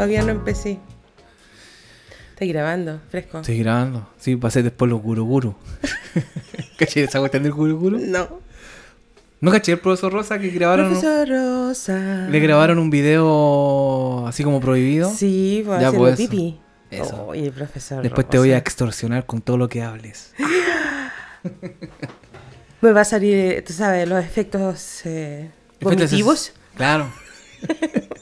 Todavía no empecé. Estoy grabando, fresco. Estoy grabando. Sí, pasé después los guruguru. ¿Caché esa cuestión del guruguru? No. ¿No caché el profesor Rosa que grabaron? Profesor Rosa. Le grabaron un video así como prohibido. Sí, pues Ya, pues, eso. pipí. Eso. Oye, el profesor Después te voy a extorsionar con todo lo que hables. Me va a salir, tú sabes, los efectos eh, Efectos-. Claro.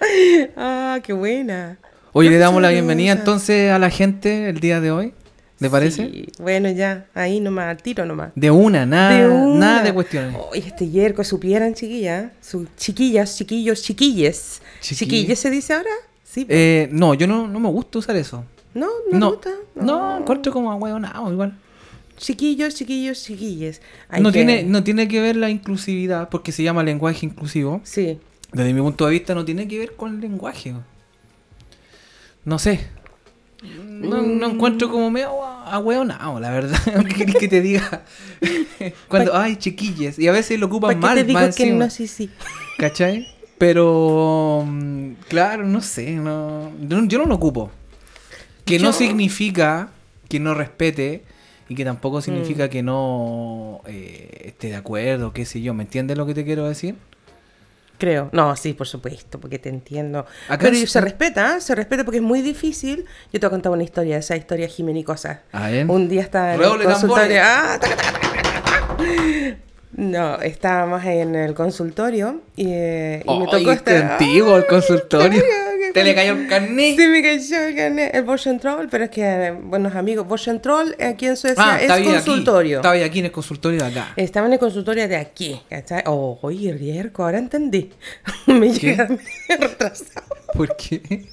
Ah, qué buena. Hoy le damos la bienvenida entonces a la gente el día de hoy. ¿Le parece? Sí, Bueno, ya, ahí nomás, al tiro nomás. De una, nada, De una. nada de cuestiones. Oye, este yerco, supieran, chiquillas, sus chiquillas, chiquillos, chiquilles. Chiquillas. ¿Chiquilles se dice ahora? Sí. Eh, no, yo no, no me gusta usar eso. no, no, No, me gusta. no, encuentro como ahueonado igual. Chiquillos, chiquillos, chiquilles. Hay No que- tiene, no tiene que ver la inclusividad, porque se llama lenguaje inclusivo. Sí. Desde mi punto de vista no tiene que ver con el lenguaje. No sé. No, no encuentro como medio ahueonado, la verdad. ¿Qué que te diga? Cuando, ay, chiquilles. Y a veces lo ocupan ¿Para qué mal, te digo más que encima, no? Sí, sí. ¿Cachai? Pero, mm, claro, no sé. No, yo no- lo ocupo. Que no significa que no respete y que Mm. tampoco significa que no eh, esté de acuerdo, qué sé yo. ¿Me entiendes lo que te quiero decir? Creo. No, sí, por supuesto, porque te entiendo. Acá Pero se- se respeta, ¿eh? se respeta porque es muy difícil. Yo te a contar una historia, esa historia jimenicosa. A ver. Un día estaba en el consultorio. ¡Ah! No, estábamos en el consultorio y, eh, y me tocó estar. antiguo el consultorio. Qué Te le cayó el carnet. Sí, me cayó el carnet, el Boschentroll, pero es que, buenos amigos, Boschentroll aquí en Suecia Ah, es estaba ahí consultorio. aquí. Estaba aquí en el consultorio de acá. Estaba en el consultorio de aquí, ¿cachai? Oh, oye, Rierco, ahora entendí. me ¿Qué? llega me retrasado. ¿Por qué?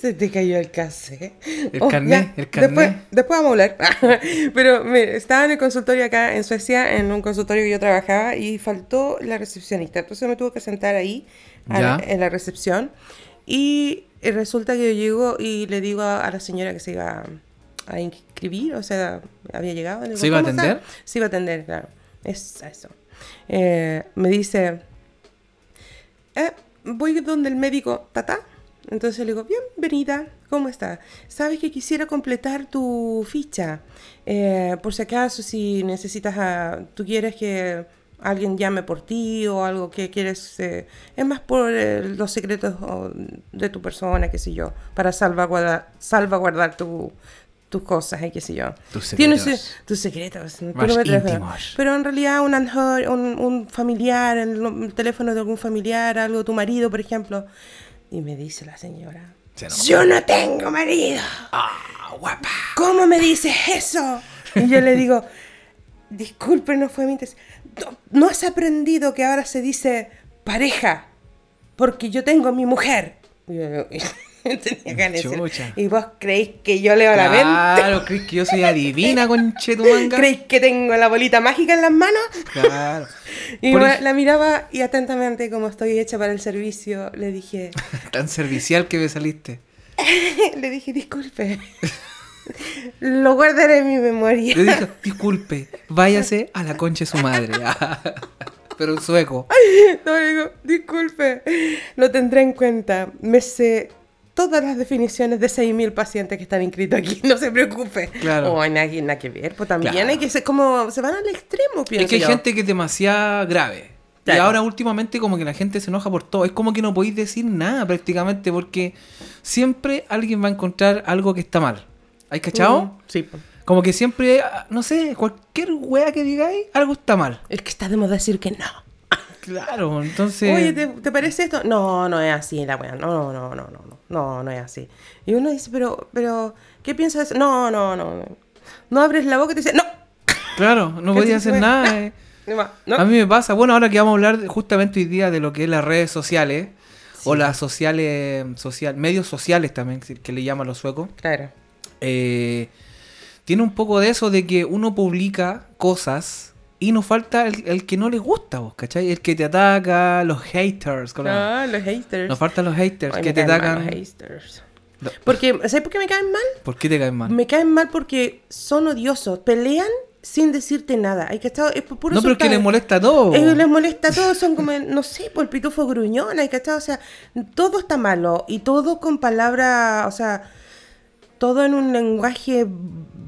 Se te cayó el cassette. El Oh, carnet, ya, el carnet. Después, después vamos a hablar. Pero me, estaba en el consultorio acá en Suecia, en un consultorio que yo trabajaba, y faltó la recepcionista. Entonces me tuve que sentar ahí, a la- en la recepción. Y eh, resulta que yo llego y le digo a, a la señora que se iba a inscribir, o sea, había llegado. le digo, ¿Se iba a "¿Cómo está?". atender? Se iba a atender, claro. Es eso. Eh, me dice, eh, voy donde el médico Tata. Entonces le digo, bienvenida, ¿cómo está? Sabes que quisiera completar tu ficha. Eh, por si acaso, si necesitas, a- tú quieres que alguien llame por ti o algo que quieres, eh, es más por eh, los secretos de tu persona, qué sé yo, para salvaguardar, salvaguardar tu- tus cosas y qué sé yo. Tus secretos. eh, tus secretos. tú Más no pero en realidad un, un, un familiar, el, el teléfono de algún familiar, algo tu marido, por ejemplo. Y me dice la señora, Se yo no tengo marido. Ah, guapa. ¿Cómo me dices eso? Y yo le digo, disculpe, no fue mi intención. No, has aprendido que ahora se dice pareja, porque yo tengo mi mujer. Tenía decir, Chucha. y vos creéis que yo leo la mente. Claro, crees que yo soy adivina, conchetumanga. ¿Creéis que tengo la bolita mágica en las manos? Claro. Y Por la miraba y atentamente, como estoy hecha para el servicio, le dije, Tan servicial que me saliste. le dije, disculpe. Lo guardaré en mi memoria. Le dije, disculpe, váyase a la concha de su madre. Pero en sueco. No, le digo, disculpe. Lo tendré en cuenta. Me sé todas las definiciones de 6.000 pacientes que están inscritos aquí. No se preocupe. Claro. O nada, que- nada que ver. Pues también Claro. hay que ser como... Se van al extremo, pienso Es que hay yo. gente que es demasiado grave. Y ahora últimamente como que la gente se enoja por todo. Es como que no podéis decir nada prácticamente porque siempre alguien va a encontrar algo que está mal. ¿Hay cachado? Mm, sí. Como que siempre, ah, no sé, cualquier wea que digáis, algo está mal. Es que está de moda decir que no. Claro, entonces... Oye, ¿te, te parece esto? No, no es así la weá. No, no, no, no, no, no, no, no es así. Y uno dice, pero, pero, ¿qué piensas? No, no, no, no. No abres la boca y te dice, no. Claro, no ¿Qué podía hacer nada. eh. No. A mí me pasa, bueno, ahora que vamos a hablar justamente hoy día de lo que es las redes sociales, o las sociales, social, medios sociales también, que le llaman los suecos, Claro. Eh, tiene un poco de eso de que uno publica cosas y nos falta el, el que no le gusta, vos, ¿cachai? El que te ataca, los haters. con la- Ah, los haters. Nos faltan los haters Ay, que te atacan. los haters. No. Porque, ¿sabes por qué me caen mal? ¿Por qué te caen mal? Me caen mal porque son odiosos. Pelean sin decirte nada. ¿Hay cachado? Es por puro No, pero es que les molesta todo. ellos les molesta todo, son como, no sé, por el pitufo gruñón, ¿hay cachado? O sea, todo está malo y todo con palabras, o sea, todo en un lenguaje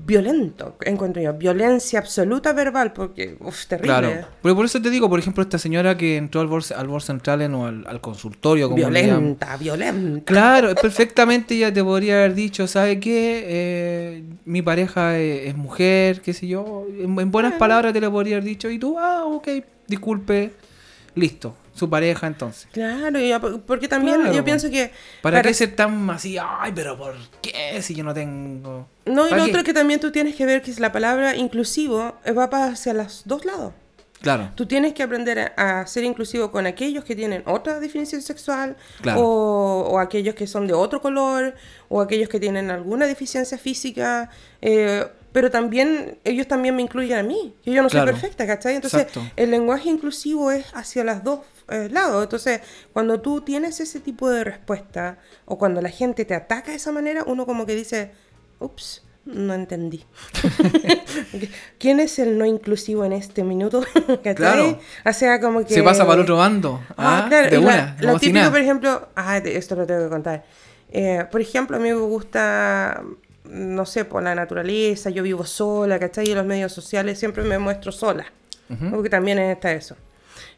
violento, encuentro yo. Violencia absoluta verbal, porque, uff, terrible. Claro. Pero por eso te digo, por ejemplo, esta señora que entró al Bor, al Bor Central o al, al consultorio, como. Violenta, violenta. Claro, perfectamente ella te podría haber dicho, ¿sabe qué? Eh, mi pareja es, es mujer, qué sé yo. En, en buenas palabras te lo podría haber dicho y tú, ah, ok, disculpe, listo, su pareja entonces. Claro, porque también Claro, yo pienso que... ¿Para, qué ser tan así? Ay, pero ¿por qué si yo no tengo...? No, y ¿Para lo qué? otro que también tú tienes que ver que es la palabra inclusivo va para hacia los dos lados. Claro, Tú tienes que aprender a, a ser inclusivo con aquellos que tienen otra definición sexual, Claro. o, o aquellos que son de otro color, o aquellos que tienen alguna deficiencia física, eh, pero también ellos también me incluyen a mí, que yo no Claro. soy perfecta, ¿cachai? Entonces, Exacto. el lenguaje inclusivo es hacia los dos eh, lados. Entonces, cuando tú tienes ese tipo de respuesta, o cuando la gente te ataca de esa manera, uno como que dice, ups. No entendí. ¿Quién es el no inclusivo en este minuto? Claro. O sea, como que... se pasa para el otro bando. Ah, Ah, claro. de una, la, lo típico, por ejemplo... Ah, esto lo tengo que contar. Eh, por ejemplo, a mí me gusta, no sé, por la naturaleza, yo vivo sola, ¿cachai? Y en los medios sociales siempre me muestro sola. Porque también está eso.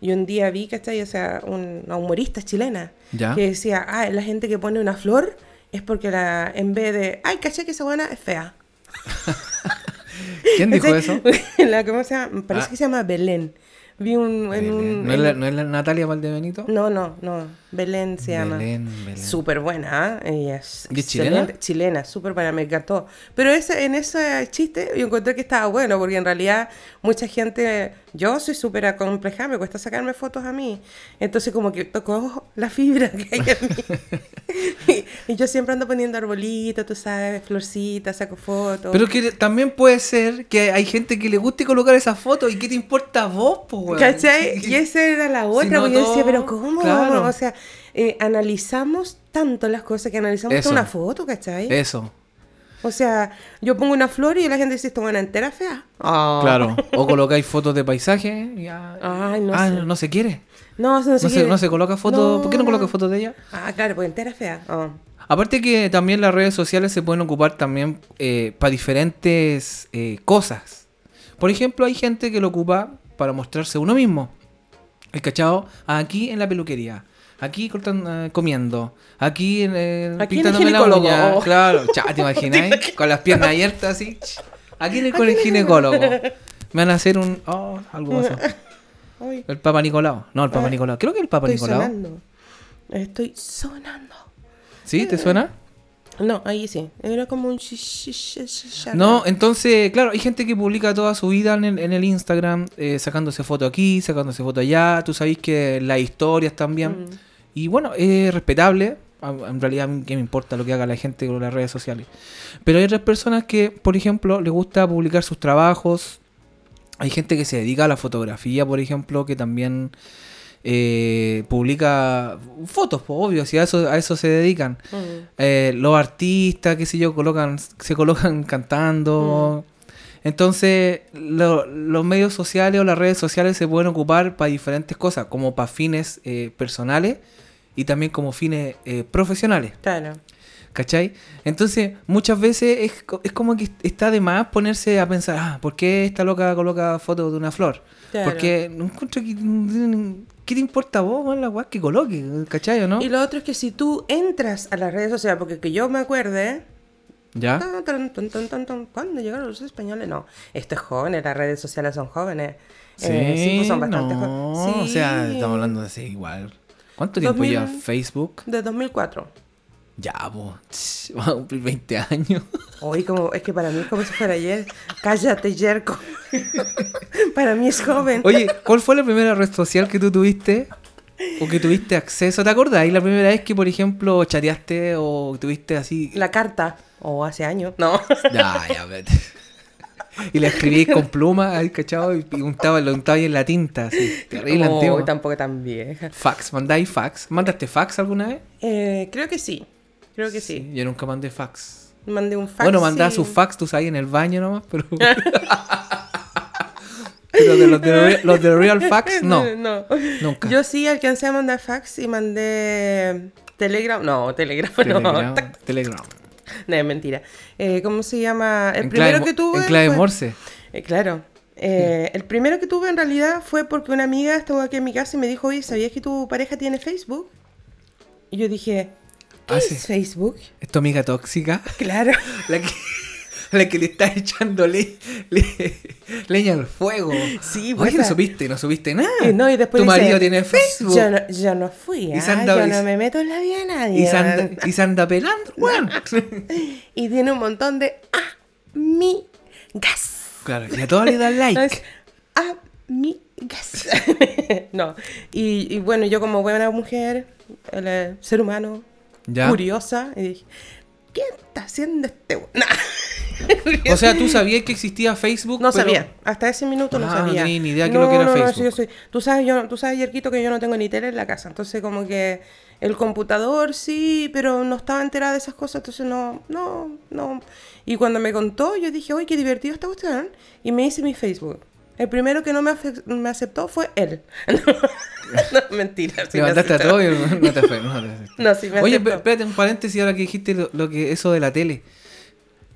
Y un día vi, ¿cachai? O sea, un- una humorista chilena Ya. que decía, ah, la gente que pone una flor es porque la, en vez de, ay, ¿cachai que esa buena es fea? ¿Quién dijo eso? La, ¿Cómo se llama? Parece Ah. que se llama Belén. Vi un... En un ¿No, es la, en- ¿No es la Natalia Valdebenito? no, no, no. Belén se llama. Belén, Belén. Súper buena, ¿eh? Ella es ¿Y es excelente. Chilena, súper buena, me encantó. Pero ese, en ese chiste yo encontré que estaba bueno, porque en realidad mucha gente, yo soy súper acomplejada, me cuesta sacarme fotos a mí. Entonces como que tocó la fibra que hay en mí. y, y yo siempre ando poniendo arbolitos, tú sabes, florcitas, saco fotos. Pero que también puede ser que hay gente que le guste colocar esas fotos y qué te importa a vos, weón? ¿Cachai? Y esa era la otra, no porque yo decía, pero ¿cómo? claro. O sea, eh, analizamos tanto las cosas que analizamos hasta una foto, ¿cachai? Eso, O sea, yo pongo una flor y la gente dice, esta buena entera fea. Ah. claro. O colocáis fotos de paisaje y ya- Ay, no ah, sé. no se quiere. No, no, se No se, quiere. no se coloca fotos. ¿Por qué no coloca fotos de ella? Ah, claro, pues entera fea. Ah. Aparte que también las redes sociales se pueden ocupar también para diferentes eh, cosas. Por ejemplo, hay gente que lo ocupa para mostrarse uno mismo. El cachado aquí en la peluquería. Aquí cortan, eh, comiendo. Aquí en el Aquí pintándome la uña. Oh. Claro, cha, ¿te imagináis? Con las piernas abiertas así. Aquí en el, con el ginecólogo. Me van a hacer un. Oh, algo pasó. El Papa Nicolau. No, el Papa Ah, Nicolau. Creo que el Papa estoy Nicolau. sonando. Estoy sonando. ¿Sí? ¿Te suena? No, ahí sí. Era como un... No, entonces, claro, hay gente que publica toda su vida en el, en el Instagram, eh, sacándose foto aquí, sacándose foto allá. Tú sabéis que las historias también. Mm. Y bueno, es respetable. En realidad, qué me importa lo que haga la gente con las redes sociales. Pero hay otras personas que, por ejemplo, les gusta publicar sus trabajos. Hay gente que se dedica a la fotografía, por ejemplo, que también eh, publica fotos, pues, obvio, si a eso, a eso se dedican. Mm. Eh, los artistas, qué sé yo, colocan, se colocan cantando. Entonces, lo- los medios sociales o las redes sociales se pueden ocupar para diferentes cosas, como para fines eh, personales y también como fines eh, profesionales. Claro. ¿Cachai? Entonces, muchas veces es, es como que está de más ponerse a pensar, ah, ¿por qué esta loca coloca fotos de una flor? Claro. Porque no encuentro que... ¿Qué te importa a vos, la weá que coloque? ¿Cachai o no? Y lo otro es que si tú entras a las redes sociales, porque que yo me acuerde, ¿Ya? Tan. ¿Cuándo llegaron los españoles? No, esto es jóvenes, las redes sociales son jóvenes. Sí, Eh, sí, pues son bastante no, jóvenes. o sea, estamos hablando de así igual. ¿Cuánto tiempo 2000. lleva Facebook? De 2004. Ya, pues, vamos a cumplir 20 años. Hoy como, es que para mí es como si fuera ayer. Cállate, Jerko. para mí es joven. Oye, ¿cuál fue la primera red social que tú tuviste? ¿O que tuviste acceso? ¿Te acordás? ¿Y la primera vez que, por ejemplo, chateaste o tuviste así... La carta. O hace años. No. Ya, ya, vete. Y la escribí con pluma, ahí, ¿cachado? Y untaba, lo untaba ahí en la tinta, así. Terrible No, antiguo. tampoco tan vieja. Fax, ¿mandáis fax? ¿Mandaste fax alguna vez? Eh, creo que sí. Creo que sí. Yo nunca mandé fax. Mandé un fax. bueno, mandaba y- sus fax, tú sabes, en el baño nomás, pero... Pero de los de, los de Real Fax, no. no. Nunca. Yo sí alcancé a mandar fax y mandé Telegram. No, Telegram, no. Telegram. No, es mentira. Eh, ¿Cómo se llama? El En primero clave, que tuve. En clave fue- Morse. Eh, claro. Eh, El primero que tuve en realidad fue porque una amiga estuvo aquí en mi casa y me dijo, oye, ¿sabías que tu pareja tiene Facebook? Y yo dije, ¿qué Ah, es sí. Facebook? Es tu amiga tóxica. Claro. La que, la que le está echando le- le- leña al fuego. Sí, Oye, pues, no supiste, no supiste nada. Y no, y después tu dice, marido tiene Facebook. Yo no, yo no fui, Y ah, anda- yo no me meto en la vida de nadie. Y se anda, y se anda pelando, weón. Y tiene un montón de amigas. Claro, y a todos le dan like. Amigas. no. Y, y bueno, yo como buena mujer, el, eh, ser humano, Ya. curiosa, y dije, ¿qué está haciendo este we-?" Nah. O sea, tú sabías que existía Facebook. No pero- sabía, hasta ese minuto no Ah, no sabía. tenía ni idea que lo que era no, no, Facebook. sí, yo soy- tú sabes, yo, tú sabes, Yerquito, que yo no tengo ni tele en la casa, entonces como que el computador sí, pero no estaba enterada de esas cosas, entonces no, no, no. Y cuando me contó, yo dije, uy, qué divertido esta cuestión, y me hice mi Facebook. El primero que no me, me aceptó fue él. no, mentira. sí Te me mandaste a todo y no te fue. No, te. No, sí me Oye, espérate un paréntesis ahora que dijiste lo, lo que eso de la tele.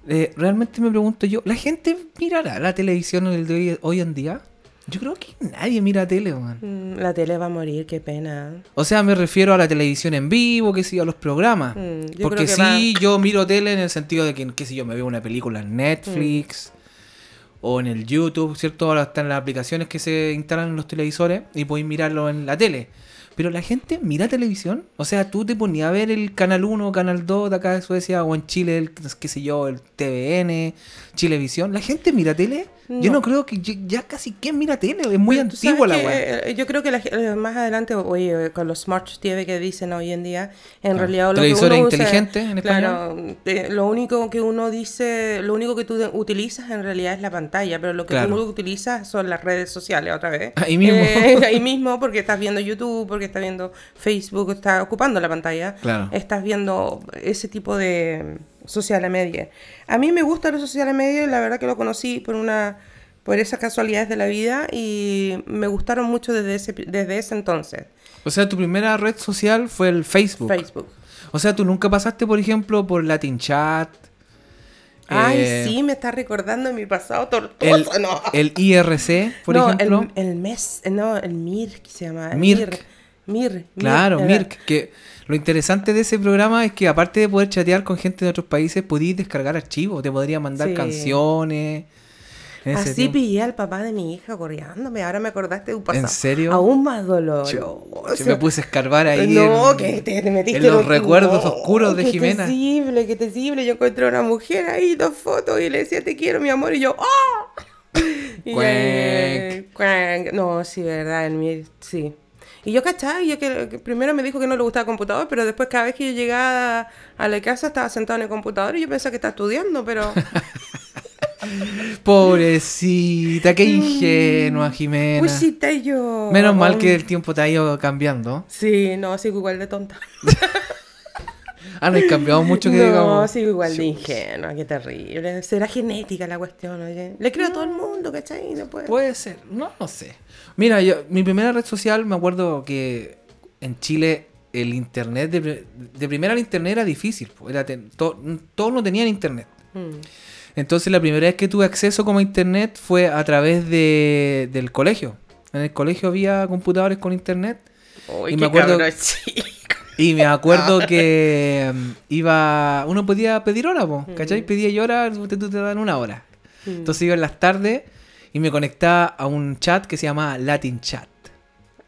Eh, realmente me pregunto yo, ¿la gente mirará la televisión el de hoy, hoy en día? Yo creo que nadie mira tele, man. Mm, La tele va a morir, qué pena. O sea, me refiero a la televisión en vivo, que sí, a los programas. Mm, yo Porque sí, yo miro tele en el sentido de que, qué sé yo, me veo una película en Netflix o en el YouTube, ¿cierto? Ahora están las aplicaciones que se instalan en los televisores y podéis mirarlo en la tele. Pero la gente mira televisión. O sea, tú te ponías a ver el Canal 1, Canal 2 de acá de Suecia o en Chile, el, qué sé yo, el TVN, Chilevisión. ¿La gente mira tele? Yo No. no creo que ya, casi quién mira tele. Es muy Pero antigua la weá. eh, Yo creo que la eh, más adelante, oye, con los Smart TV que dicen hoy en día, en Claro. realidad lo que Televisores inteligentes en Claro, eh, lo único que uno dice, lo único que tú utilizas en realidad es la pantalla, pero lo que Claro. tú utilizas son las redes sociales otra vez. Ahí mismo. Eh, ahí mismo, porque estás viendo YouTube, porque estás viendo Facebook, estás ocupando la pantalla. Claro. Estás viendo ese tipo de sociales media. A mí me gusta los sociales media, la verdad que lo conocí por una por esas casualidades de la vida y me gustaron mucho desde ese, desde ese entonces. O sea, tu primera red social fue el Facebook. Facebook. O sea, tú nunca pasaste, por ejemplo, por Latin Chat. Ay, eh, sí, me está recordando mi pasado El, tortuoso. no, el IRC, por no ejemplo. el, el mes, no, el MIR, que se llama. Mirk. Mir. Mir. Claro, Mirk. Que lo interesante de ese programa es que aparte de poder chatear con gente de otros países, podías descargar archivos, te podría mandar Sí. canciones. En Así tiempo. pillé al papá de mi hija corriéndome. Ahora me acordaste de un pasado. serio? Aún más doloroso. Yo me puse a escarbar ahí. No, en, que te, te metiste en los recuerdos no, oscuros de qué Jimena. terrible, qué terrible. Yo encontré a una mujer ahí, dos fotos, y le decía, te quiero, mi amor, y yo, ¡oh! Eh, cuac. No, sí, verdad, el mío, sí. Y yo, ¿cachai? Yo que, que primero me dijo que no le gustaba el computador, pero después cada vez que yo llegaba a la casa estaba sentado en el computador y yo pensaba que estaba estudiando, pero... Pobrecita, qué ingenua, Jimena. Pues yo. Menos mal que el tiempo te ha ido cambiando. Sí, no, sigo igual de tonta. Ah, no hay cambiado mucho que no, digamos. sigo igual de ingenua, qué terrible. Será genética la cuestión, oye. Le creo a todo el mundo, ¿cachai? No puede. Puede ser, no, no sé. Mira, yo, mi primera red social, me acuerdo que en Chile el internet, de, de primera el internet era difícil. Era ten- to- todos no tenían internet. Mm. Entonces la primera vez que tuve acceso como a internet fue a través de, del colegio. En el colegio había computadores con internet. Y me acuerdo- cabrón chico. Y me acuerdo que mm, iba. Uno podía pedir hora, po, ¿cachai? Pedía yo hora, tú te, te dan una hora. Entonces iba en las tardes y me conectaba a un chat que se llamaba Latin Chat.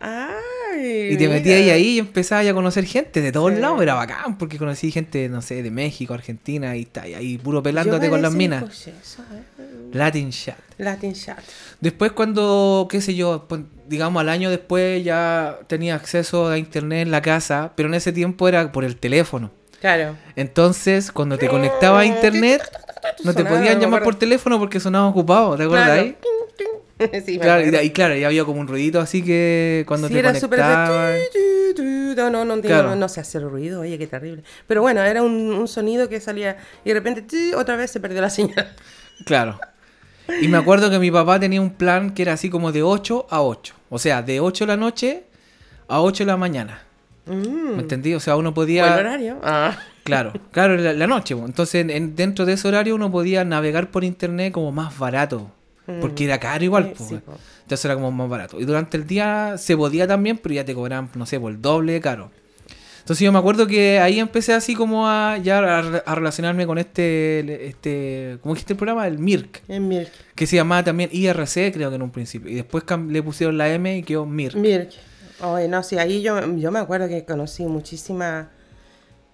Ay. Y te metías ahí, ahí y empezabas a conocer gente de todos Sí. lados. Era bacán porque conocí gente, no sé, de México, Argentina y está ahí puro pelándote con las minas. eso, ¿eh? Latin Chat. Latin chat. Después cuando, qué sé yo, pon- digamos al año después ya tenía acceso a internet en la casa, pero en ese tiempo era por el teléfono. Claro. Entonces, cuando te conectaba a internet, no te podían llamar por teléfono porque sonaba ocupado, ¿te acuerdas Claro. ahí? sí, Claro, y, y claro, ya había como un ruidito así que cuando Sí, te era conectaban... No, no, no, Claro. no se hace el ruido, oye, qué terrible. Pero bueno, era un, un sonido que salía y de repente otra vez se perdió la señal. Claro. Y me acuerdo que mi papá tenía un plan que era así como de 8 a 8. O sea, de 8 de la noche a 8 de la mañana. Mm, ¿Me entendí? O sea, uno podía... buen horario. Ah. Claro, claro, la, la noche. Entonces, en- dentro de ese horario uno podía navegar por internet como más barato. Porque era caro igual. Mm. Sí. Entonces era como más barato. Y durante el día se podía también, pero ya te cobraban, no sé, por el doble de caro. Entonces yo me acuerdo que ahí empecé así como a ya a, re- a relacionarme con este, este, ¿cómo dijiste el programa? El MIRC, En Mirk. que se llamaba también IRC creo que en un principio. Y después le pusieron la M y quedó MIRC. Mirk. Oye, no, sí, ahí yo, yo me acuerdo que conocí muchísima,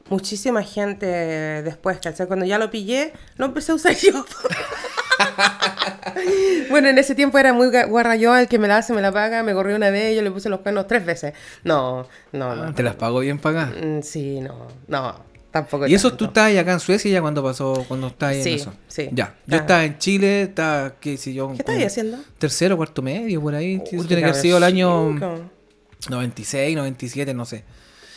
muchísima gente después, ¿cachai? Cuando ya lo pillé, lo empecé a usar yo. bueno, en ese tiempo era muy guarra yo, el que me la hace, me la paga, me corrió una vez, yo le puse los cuernos tres veces. No, no, no. Ah, Te las pago bien pagadas. Mm, Sí, no, no, tampoco. Y eso tanto. tú estabas acá en Suecia ya cuando pasó, cuando estabas ahí Sí, en eso. sí. Ya. Yo estaba en Chile, estaba, qué sé yo. ¿Qué estás como haciendo? Tercero, cuarto medio, por ahí. Uy, eso tiene que haber sido el año. 96, 97, no sé.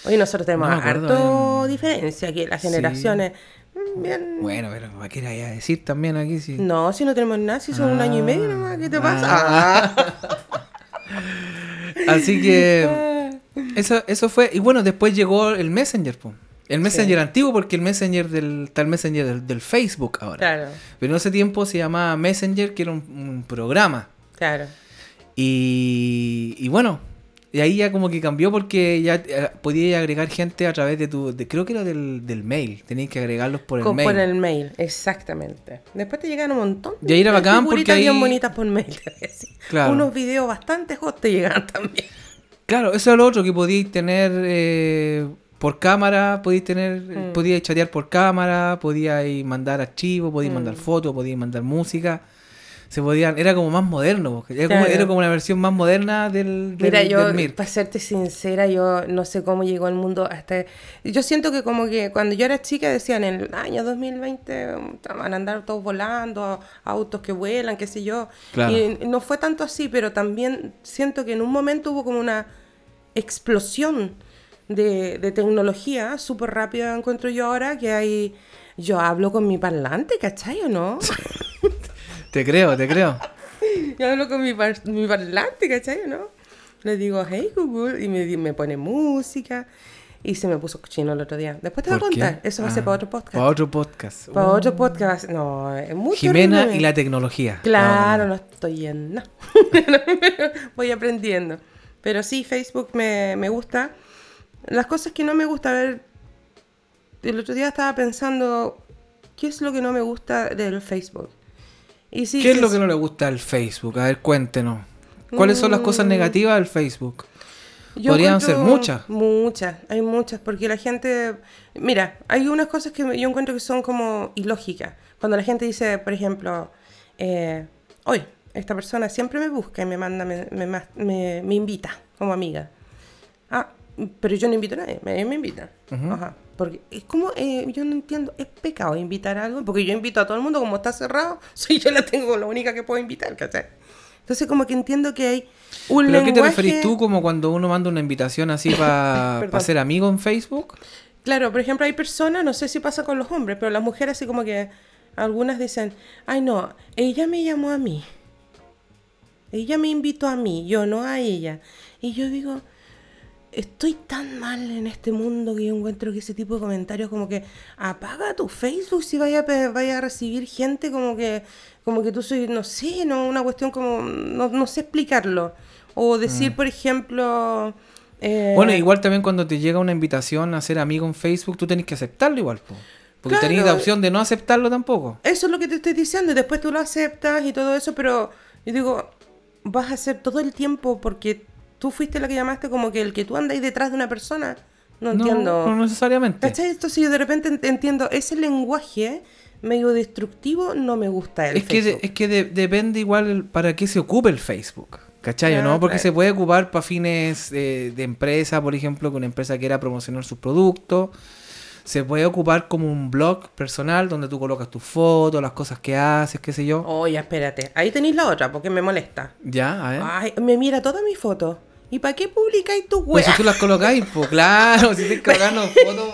Oye, nosotros tenemos No harto diferencia aquí, las generaciones. mm, Bien. Bueno, pero ¿para qué era ya decir también aquí? Sí. No, si no tenemos nada, si son un año y medio nomás, ¿qué te pasa? Ah. Ah. Así que eso, eso fue. Y bueno, después llegó el Messenger, po. El Messenger antiguo, porque el Messenger del, está el Messenger del, del Facebook ahora. Claro, Pero en ese tiempo se llamaba Messenger, que era un, un programa. claro. Y, y bueno, y ahí ya como que cambió porque ya eh, podías agregar gente a través de tu. de- creo que era del, del mail. Tenías que agregarlos por el Con- mail. Por el mail, exactamente. Después te llegan un montón Y ahí era de bacán porque ahí- bien bonitas por mail. te voy a decir. Claro. Unos videos bastante hot te llegan también. Claro, eso es lo otro que podíais tener eh, por cámara, podíais tener, Mm. podíais chatear por cámara, podíais mandar archivos, podíais Mm. mandar fotos, podíais mandar música. Se podían, era como más moderno, era, como, era como una versión más moderna del, del, Mira, yo, del para serte sincera, yo no sé cómo llegó el mundo hasta... Yo siento que como que cuando yo era chica decían en el año 2020 um, van a andar todos volando, autos que vuelan, qué sé yo. Claro. Y no fue tanto así, pero también siento que en un momento hubo como una explosión de, de tecnología súper rápida, encuentro yo ahora, que hay... Yo hablo con mi parlante, ¿cachai o no? Te creo, te creo. Yo hablo con mi, par- mi parlante, ¿cachai? ¿No? Le digo, hey Google, y me, me pone música. Y se me puso cochino el otro día. Después te voy a contar. Eso va a ser Ah, para otro podcast. Para otro podcast. Para Uh, otro podcast. No, es muy Jimena y la tecnología. Claro, No, no estoy en nada. Voy aprendiendo. Pero sí, Facebook me, me gusta. Las cosas que no me gusta ver. El otro día estaba pensando, ¿qué es lo que no me gusta del Facebook? Y sí, ¿Qué es lo que no le gusta al Facebook? A ver, cuéntenos. ¿Cuáles son las cosas Mm. negativas del Facebook? Yo Podrían ser muchas. Muchas, hay muchas, porque la gente... Mira, hay unas cosas que yo encuentro que son como ilógicas. Cuando la gente dice, por ejemplo, eh, hoy, esta persona siempre me busca y me manda, me, me, me- me invita como amiga. Ah, pero yo no invito a nadie, me, me invitan. Ajá. Porque es como, eh, yo no entiendo, ¿es pecado invitar a algo? Porque yo invito a todo el mundo, como está cerrado, soy yo la tengo, la única que puedo invitar, ¿cachai? Entonces como que entiendo que hay un ¿Pero a qué te lenguaje... referís tú como cuando uno manda una invitación así para ser amigo en Facebook? Claro, por ejemplo, hay personas, no sé si pasa con los hombres, pero las mujeres así como que algunas dicen, ay no, ella me llamó a mí. Ella me invitó a mí, yo no a ella. Y yo digo, estoy tan mal en este mundo que yo encuentro que ese tipo de comentarios como que apaga tu Facebook si vaya vaya a recibir gente como que como que tú soy, no sé, no una cuestión como, no, no sé explicarlo. O decir, por ejemplo... eh, Mm. Bueno, igual también cuando te llega una invitación a ser amigo en Facebook, tú tenés que aceptarlo igual, po. Porque Claro. tenés la opción de no aceptarlo tampoco. Eso es lo que te estoy diciendo y después tú lo aceptas y todo eso, pero yo digo, vas a hacer todo el tiempo porque tú fuiste la que llamaste como que el que tú andas ahí detrás de una persona. No entiendo. No, no necesariamente. ¿Cachai? Entonces yo de repente ent- entiendo, ese lenguaje medio destructivo no me gusta el Es que, es que de- depende igual el- para qué se ocupe el Facebook. ¿Cachai? o Ah, ¿no? Porque claro. se puede ocupar para fines eh, de empresa, por ejemplo, que una empresa quiera promocionar sus productos. Se puede ocupar como un blog personal donde tú colocas tus fotos, las cosas que haces, qué sé yo. Oye, espérate, ahí tenéis la otra porque me molesta. Ya, a ver. Ay, me mira todas mis fotos ¿Y para qué publicáis tu Pues wea? si tú las colocáis, pues claro, si estáis cargando fotos.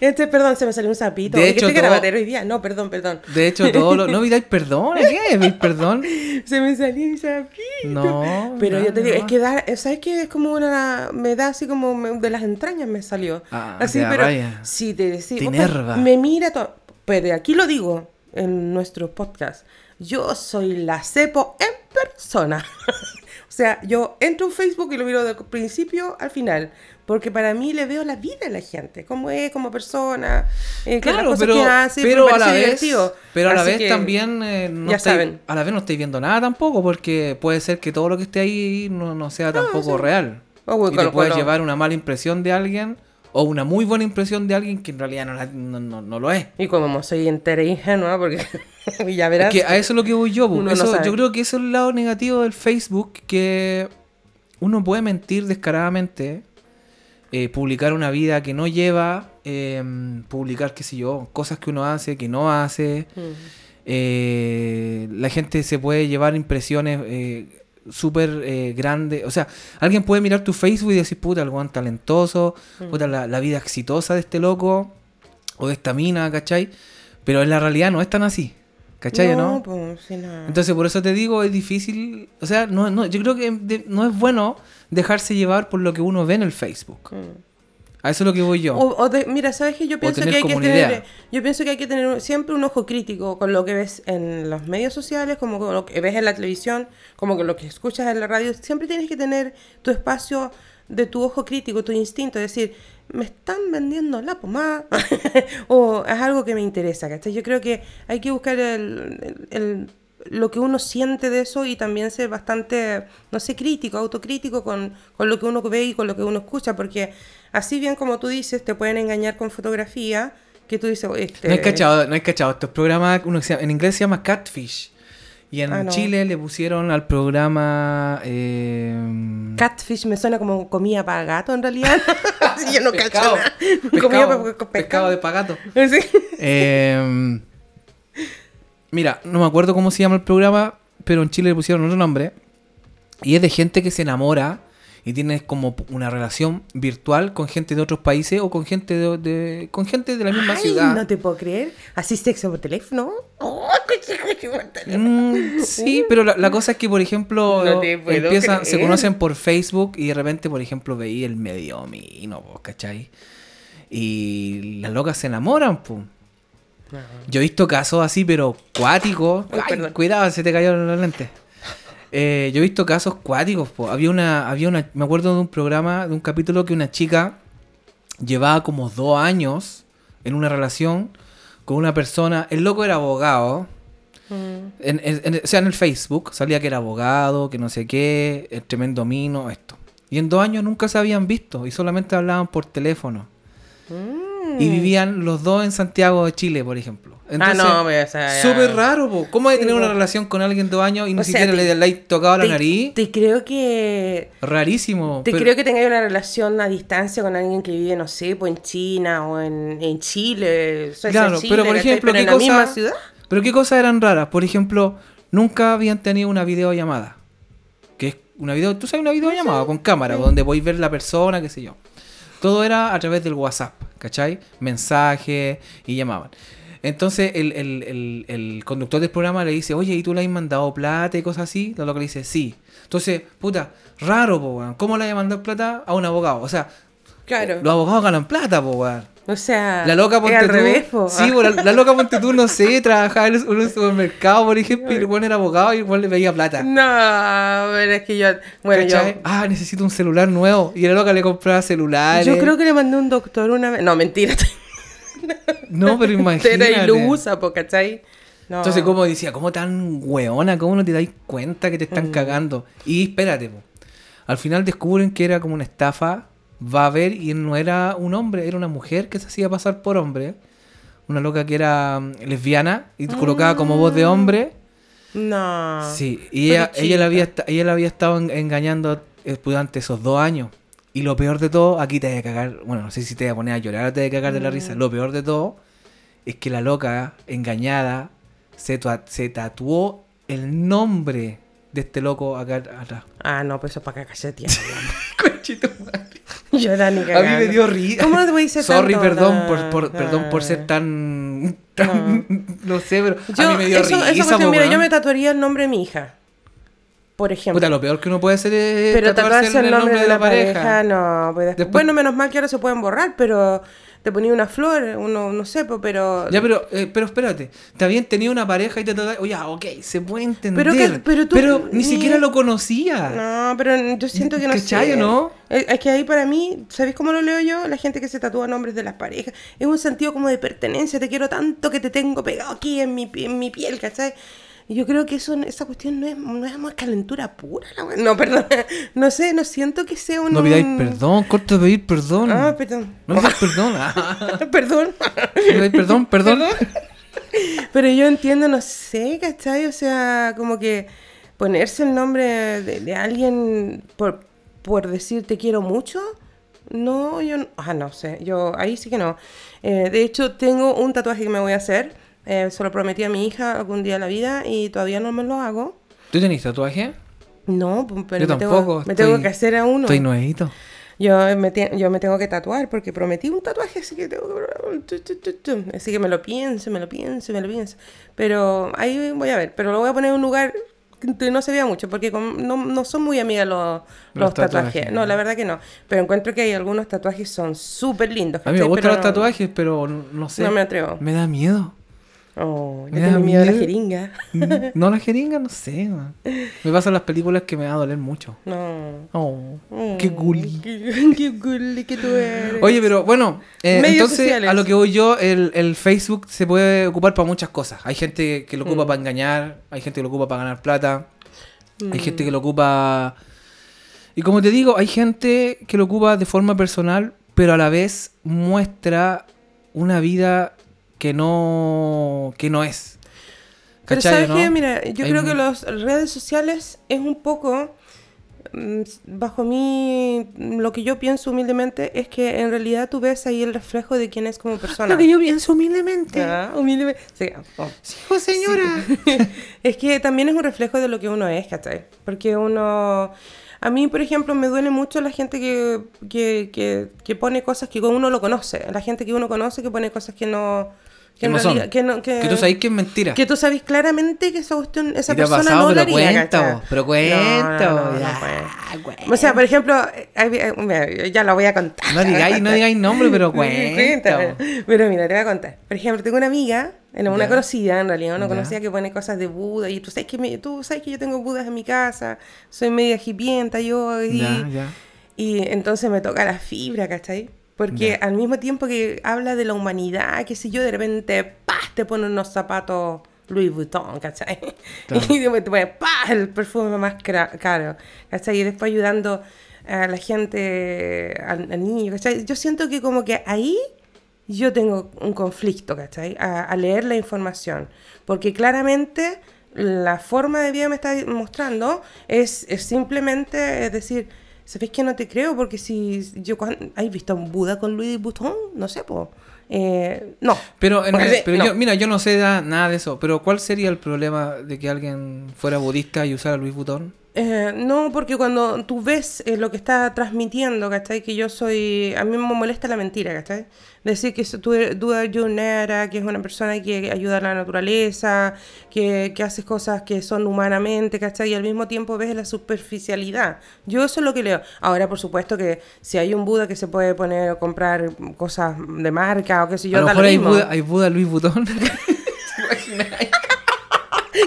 Este, perdón, se me salió un sapito. De hecho, este todo- grabatero hoy día. No, perdón, perdón. De hecho, todo lo. No pidáis perdón, ¿qué? ¿Pidáis perdón? Se me salió un sapito. No. Pero yo te digo, no. es que da, ¿sabes qué? Es como una, me da así como me- de las entrañas me salió. Ah, así, te pero raya. sí, te sí, Te opa, enerva. Me mira todo. Pero aquí lo digo en nuestro podcast. Yo soy la cepo en persona. O sea, yo entro en Facebook y lo miro del principio al final. Porque para mí le veo la vida a la gente, cómo es como persona, eh, las Claro, cosas pero, que hace, pero a la vez, divertido. pero a la Así vez que- también eh, no ya estáis- saben. a la vez no estáis viendo nada tampoco, porque puede ser que todo lo que esté ahí no, no sea tampoco real. Oh, bueno, y te con- puedes con- llevar una mala impresión de alguien o una muy buena impresión de alguien que en realidad no, la- no, no- no lo es. Y como soy entera e ingenua, porque ya verás. Es que a eso es lo que voy yo. Eso- yo creo que eso es el lado negativo del Facebook, que uno puede mentir descaradamente, eh, publicar una vida que no lleva, eh, publicar, qué sé yo, cosas que uno hace, que no hace. Mm. Eh, la gente se puede llevar impresiones eh, súper eh, grandes. O sea, alguien puede mirar tu Facebook y decir, puta, el weón talentoso, Mm. puta, la, la vida exitosa de este loco o de esta mina, ¿cachai? Pero en la realidad no es tan así, ¿cachai? o ¿no? pues, sí, no. Entonces, por eso te digo, es difícil. O sea, no, no, yo creo que de- no es bueno dejarse llevar por lo que uno ve en el Facebook. Mm. A eso es lo que voy yo. O, mira, ¿sabes qué? Yo pienso que hay que tener, yo pienso que hay que tener siempre un ojo crítico con lo que ves en los medios sociales, como con lo que ves en la televisión, como con lo que escuchas en la radio. Siempre tienes que tener tu espacio de tu ojo crítico, tu instinto, es decir, me están vendiendo la pomada o es algo que me interesa, ¿cachai? Yo creo que hay que buscar el, el- el- lo que uno siente de eso y también ser bastante, no sé, crítico, autocrítico con, con lo que uno ve y con lo que uno escucha, porque así bien como tú dices, te pueden engañar con fotografía, que tú dices, este... No hay cachado, no hay cachado. Estos programas, uno que se llama- en inglés se llama Catfish. Y en Ah, no. Chile le pusieron al programa. eh, Catfish me suena como comida para gato en realidad. Yo no pescado, cacho pescado, Comida para pescado pescado. de pagato. Sí. Eh, mira, no me acuerdo cómo se llama el programa, pero en Chile le pusieron otro nombre. Y es de gente que se enamora y tiene como una relación virtual con gente de otros países o con gente de, de- con gente de la misma Ay, ciudad. no te puedo creer. Así sexo por teléfono. Oh, por. Mm, sí, pero la, la cosa es que, por ejemplo, No empiezan, se conocen por Facebook y de repente, por ejemplo, veí el medio po, ¿cachai? Y las locas se enamoran, pues. Yo he visto casos así, pero cuáticos. Cuidado, se te cayó la lente. Eh, yo he visto casos cuáticos. po. Había una, había una, me acuerdo de un programa, de un capítulo que una chica llevaba como dos años en una relación con una persona. El loco era abogado. Mm. En, en- en- o sea, en el Facebook salía que era abogado, que no sé qué, el tremendo mino, esto. Y en dos años nunca se habían visto y solamente hablaban por teléfono. Mm. Y vivían los dos en Santiago de Chile, por ejemplo. Entonces, ah, no, o sea, Súper raro, po. ¿Cómo hay que Sí, tener una po. relación con alguien dos años y ni O sea, siquiera te- le, le tocado la te- nariz? Te creo que Rarísimo. Te pero- creo que tengáis una relación a distancia con alguien que vive, no sé, pues en China o en, en Chile. o sea, Claro, Chile, pero por ejemplo, ¿qué la misma cosa- ciudad. Pero qué cosas eran raras. Por ejemplo, nunca habían tenido una videollamada. Que es una video, tú sabes una videollamada con cámara, donde podéis ver la persona, qué sé yo. Todo era a través del WhatsApp, ¿cachai? Mensajes y llamaban. Entonces el, el- el- el conductor del programa le dice, oye, ¿y tú le has mandado plata y cosas así? Lo que le dice, sí. Entonces, puta, raro, po, weón. ¿Cómo le has mandado plata a un abogado? O sea, Claro. los abogados ganan plata, po, weón. O sea, La loca ponte al tú. revés, po. Sí, po, la, la loca ponte tú, no sé, trabajaba en un supermercado, por ejemplo, y el buen era abogado y el buen le pedía plata. No, pero es que yo. Bueno, ¿Cachai? Ah, necesito un celular nuevo. Y la loca le compraba yo. celulares. Yo creo que le mandé un doctor una vez. No, mentira. No, pero imagínate. y lo usa, po, ¿cachai? No. Entonces, como decía, ¿cómo tan weona? ¿Cómo no te dais cuenta que te Mm. están cagando? Y espérate, po. al final descubren que era como una estafa. Va a ver y no era un hombre, era una mujer que se hacía pasar por hombre. Una loca que era mm, lesbiana y te colocaba como voz de hombre. No. Sí, y ella, ella, la había, ella la había estado en- engañando eh, durante esos dos años. Y lo peor de todo, aquí te voy a cagar, bueno, no sé si te voy a poner a llorar o te voy a cagar de la Mm. risa. Lo peor de todo es que la loca, engañada, se, se tatuó el nombre de este loco acá atrás. Ah, no, pues eso es para cachetear. Conchito madre. Yo era ni A mí cagando. me dio risa. ¿Cómo no te voy a decir Sorry, tanto? perdón No, por, por- no. perdón por ser tan, tan- no. sé, pero Yo, a mí me dio eso, risa. esa cuestión, po, mira, yo me tatuaría el nombre de mi hija. Por ejemplo. Puta, lo peor que uno puede hacer es pero tatuarse el nombre de la pareja, pareja. no. pues después- Después- Bueno, menos mal que ahora se pueden borrar, pero te ponía una flor, uno, no sé, pero... Ya, pero, eh, pero espérate. Te habían tenido una pareja y te tatuaste. Oye, ah, ok, se puede entender. Pero que- pero tú- ni ni- siquiera lo conocía. No, pero yo siento que no ¿Cachai sé. no? Es, que ahí para mí, ¿sabéis cómo lo leo yo? La gente que se tatúa nombres de las parejas. Es un sentido como de pertenencia. Te quiero tanto que te tengo pegado aquí en mi, en mi piel, ¿cachai? Y yo creo que eso, esa cuestión no es, no es más calentura pura. la. No, perdón. No sé, no siento que sea un... No pidáis perdón, corto de pedir perdón. Ah, perdón. No pidáis perdón. Ah, perdón. pidáis perdón, perdón. Pero yo entiendo, no sé, ¿cachai? O sea, como que ponerse el nombre de, de alguien por, por decir te quiero mucho, no, yo no, ah, no sé, yo ahí sí que no. Eh, de hecho, tengo un tatuaje que me voy a hacer, eh, se lo prometí a mi hija algún día en la vida y todavía no me lo hago. ¿Tú tenés tatuaje? No, pero Yo me, tampoco, tengo, me estoy- tengo que hacer a uno. Estoy nuevito. Yo me, te- yo me tengo que tatuar porque prometí un tatuaje, así que tengo que... Así que me lo pienso, me lo pienso, me lo pienso. Pero ahí voy a ver. Pero lo voy a poner en un lugar que no se vea mucho porque con- no, no son muy amigas los, los, Los tatuajes. tatuajes. No, la verdad que no. Pero encuentro que hay algunos tatuajes son súper lindos. A mí me gustan los no- tatuajes, pero no sé. No me atrevo. Me da miedo. Oh, le tengo miedo a la jeringa. No, la jeringa, no sé. man. Me pasan las películas que me va a doler mucho. No. Oh, Mm, qué gully. Qué, qué gully que tú eres. Oye, pero bueno, eh, entonces sociales. a lo que voy yo, el, el Facebook se puede ocupar para muchas cosas. Hay gente que lo Mm. ocupa para engañar, hay gente que lo ocupa para ganar plata, hay Mm. gente que lo ocupa... Y como te digo, hay gente que lo ocupa de forma personal, pero a la vez muestra una vida que no, que no es. Pero ¿Cachai, sabes no? qué? mira, yo Hay creo un- que las redes sociales es un poco, mm, bajo mí, lo que yo pienso humildemente es que en realidad tú ves ahí el reflejo de quién es como persona. Lo que yo pienso humildemente. Ah, humildemente. Sí, oh. Sí, pues, señora. es que también es un reflejo de lo que uno es, ¿cachai? Porque uno... A mí, por ejemplo, me duele mucho la gente que, que, que, que pone cosas que uno lo conoce. La gente que uno conoce que pone cosas que no... Que no son. Que, no, que, Que tú sabes que es mentira. que tú sabes claramente que esa cuestión, esa ¿Y te ha persona pasado? no lo Pero haría, cuenta, ¿cachai? vos, pero No, no, ya, cuenta. O sea, por ejemplo, hay- mira, ya lo voy a contar. No digáis, no digáis nombre, pero cuenta. Pero mira, te voy a contar. Por ejemplo, tengo una amiga, una conocida, en realidad, una Ya. conocida que pone cosas de Buda. Y tú sabes que, me- tú sabes que yo tengo Budas en mi casa, soy media hipienta yo. Y, y entonces me toca la fibra, ¿cachai? Porque al mismo tiempo que habla de la humanidad, que si yo de repente, ¡pah! te pone unos zapatos Louis Vuitton, ¿cachai? Claro. Y después te pone, ¡pah! el perfume más caro, ¿cachai? Y después ayudando a la gente, al, al niño, ¿cachai? Yo siento que como que ahí yo tengo un conflicto, ¿cachai? A, a leer la información. Porque claramente la forma de vida que me está mostrando es, es simplemente es decir, ¿sabes que no te creo? Porque si yo... ¿Has visto a un Buda con Louis Vuitton? No sé, pues... no. Pero, en- pero no. yo, mira, yo no sé da- nada de eso. Pero ¿cuál sería el problema de que alguien fuera budista y usara Louis Vuitton? Eh, no, porque cuando tú ves eh, lo que está transmitiendo, ¿cachai? Que yo soy... A mí me molesta la mentira, ¿cachai? Decir que tú eres Duda Junera, que es una persona que ayuda a la naturaleza, que, que haces cosas que son humanamente, ¿cachai? Y al mismo tiempo ves la superficialidad. Yo eso es lo que leo. Ahora, por supuesto que si hay un Buda que se puede poner a comprar cosas de marca o qué sé yo, a lo mejor hay mismo. Buda, hay Buda Louis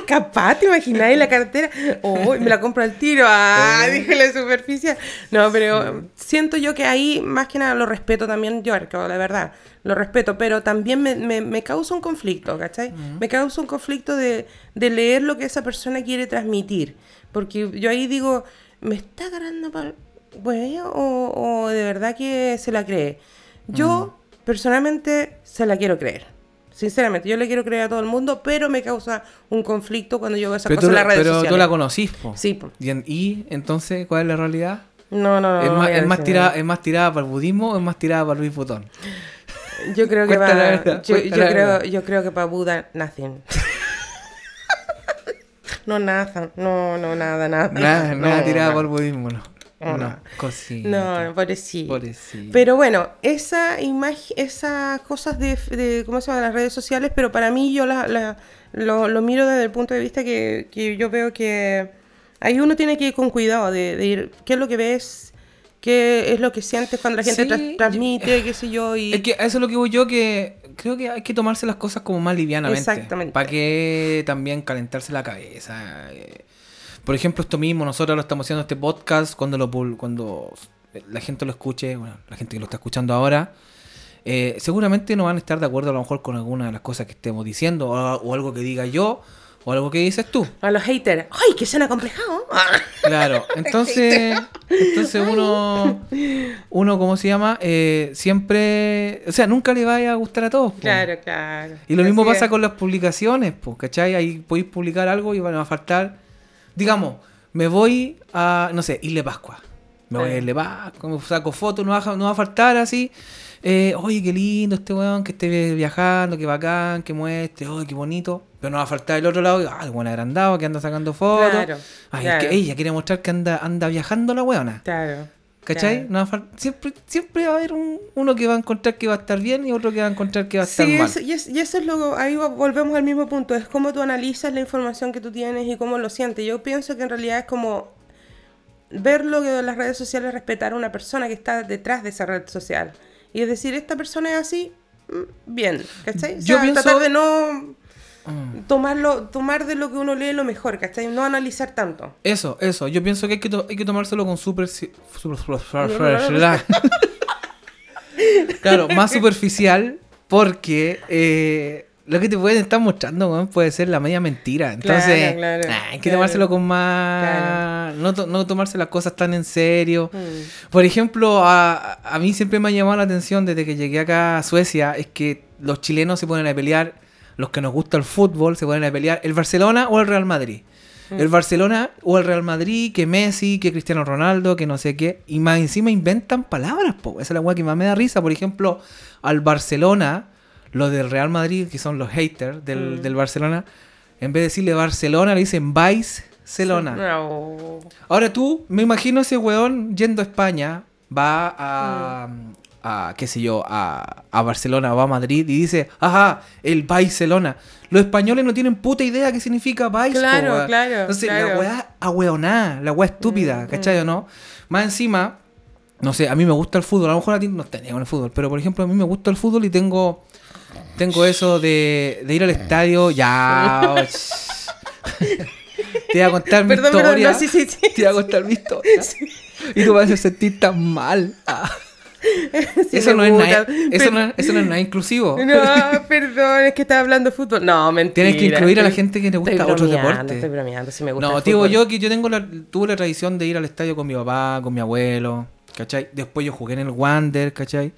Capaz, ¿te imagináis la cartera? Oh, me la compro al tiro. Ah, Eh. dije la superficie. No, pero siento yo que ahí, más que nada, lo respeto también yo, la verdad. Lo respeto, pero también me, me, me causa un conflicto, ¿cachai? Me causa un conflicto de, de leer lo que esa persona quiere transmitir. Porque yo ahí digo, ¿me está agarrando para o, o de verdad que se la cree? Yo, personalmente, se la quiero creer. Sinceramente, yo le quiero creer a todo el mundo, pero me causa un conflicto cuando yo veo esas pero cosas tú, en la- las redes pero sociales. tú la conocís, po. Sí, po. Y, en- y, entonces, ¿cuál es la realidad? No, no, no. ¿Es, no más, es, más tirada. ¿Es más tirada para el budismo o es más tirada para Louis Vuitton? Yo creo que verdad, Yo, creo, yo creo que para Buda, nothing. no nada, no, no, nada, nada. Nada, nada tirada no. por budismo, no. No, No, no. cosita. No, pobrecito. Pobrecito. Pero bueno, esa imagen, esas cosas de, de, ¿cómo se llama? las redes sociales, pero para mí yo la, la- lo, lo miro desde el punto de vista que, que yo veo que ahí uno tiene que ir con cuidado de, de ir, qué es lo que ves, qué es lo que sientes cuando la gente Sí, transmite, qué sé yo, y... Es que eso es lo que voy yo, que creo que hay que tomarse las cosas como más livianamente. Exactamente. ¿Para que también calentarse la cabeza? Eh, Por ejemplo, esto mismo, nosotros lo estamos haciendo este podcast cuando lo cuando la gente lo escuche, bueno, la gente que lo está escuchando ahora, eh, seguramente no van a estar de acuerdo a lo mejor con alguna de las cosas que estemos diciendo, o, o algo que diga yo, o algo que dices tú. A los haters, ¡ay, que se han acomplejado! Claro, entonces, entonces uno, uno, ¿cómo se llama? Eh, siempre, o sea, nunca le vaya a gustar a todos. po. Claro, claro. Y lo mismo pasa es. con las publicaciones, pues, ¿cachai? Ahí podéis publicar algo y van a faltar, digamos, me voy a, no sé, Isle Pascua. Me voy a. Isle Pascua, me saco fotos, no va, a- no va a faltar así. eh, oye, qué lindo este weón, que esté viajando, qué bacán, que muestre, oye, qué bonito. Pero no va a faltar el otro lado, ah, el buen agrandado que anda sacando fotos. Claro, Ay, claro. es que ella quiere mostrar que anda, anda viajando la weona. Claro. ¿Cachai? claro. No va a fal- siempre, siempre va a haber un, uno que va a encontrar que va a estar bien y otro que va a encontrar que va a estar Sí, mal. eso- y, es- y eso es lo ahí va- volvemos al mismo punto, es cómo tú analizas la información que tú tienes y cómo lo sientes. Yo pienso que en realidad es como ver lo que las redes sociales respetar a una persona que está detrás de esa red social. Y es decir, esta persona es así, mm, bien, ¿cachai? O Yo pienso- tratar de no Mm. tomarlo, tomar de lo que uno lee lo mejor, ¿cachai? No analizar tanto. Eso, eso. Yo pienso que hay que, to- hay que tomárselo con super... si- super- claro, más superficial porque eh, lo que te pueden estar mostrando weón, puede ser la media mentira. Entonces, Claro, claro, nah, hay que claro. tomárselo con más... No, to- no tomarse las cosas tan en serio. Mm. Por ejemplo, a, a mí siempre me ha llamado la atención desde que llegué acá a Suecia es que los chilenos se ponen a pelear, los que nos gusta el fútbol se ponen a pelear el Barcelona o el Real Madrid. El Barcelona o el Real Madrid, que Messi, que Cristiano Ronaldo, que no sé qué. Y más encima inventan palabras, po. Esa es la weá que más me da risa. Por ejemplo, al Barcelona, los del Real Madrid, que son los haters del, Mm. del Barcelona, en vez de decirle Barcelona, le dicen Vice-Celona. No. Ahora tú, me imagino ese weón yendo a España, va a, a qué sé yo, a, a Barcelona, va a Madrid y dice, ajá, el Barcelona. Los españoles no tienen puta idea qué significa po, Claro, claro, Entonces, la claro. weá ahueonada, la weá estúpida, Mm, ¿cachai o no? Más encima, no sé, a mí me gusta el fútbol, a lo mejor a ti no tenía con el fútbol, pero por ejemplo, a mí me gusta el fútbol y tengo... Tengo eso de, de ir al estadio, ya. Te voy a contar mi Perdón, perdón, historia. no, sí, sí, sí. Te voy a contar mi historia. Y tú vas a sentir tan mal. Ah. Eso, no es nada, eso, no es, eso no es nada inclusivo. No, perdón, es que estaba hablando de fútbol. No, mentira. Tienes que incluir a la gente que le gusta otros deportes. Estoy bromeando, sí me gusta. No, digo yo que yo tengo la, tuve la tradición de ir al estadio con mi papá, con mi abuelo, ¿cachai? Después yo jugué en el Wander, ¿cachai?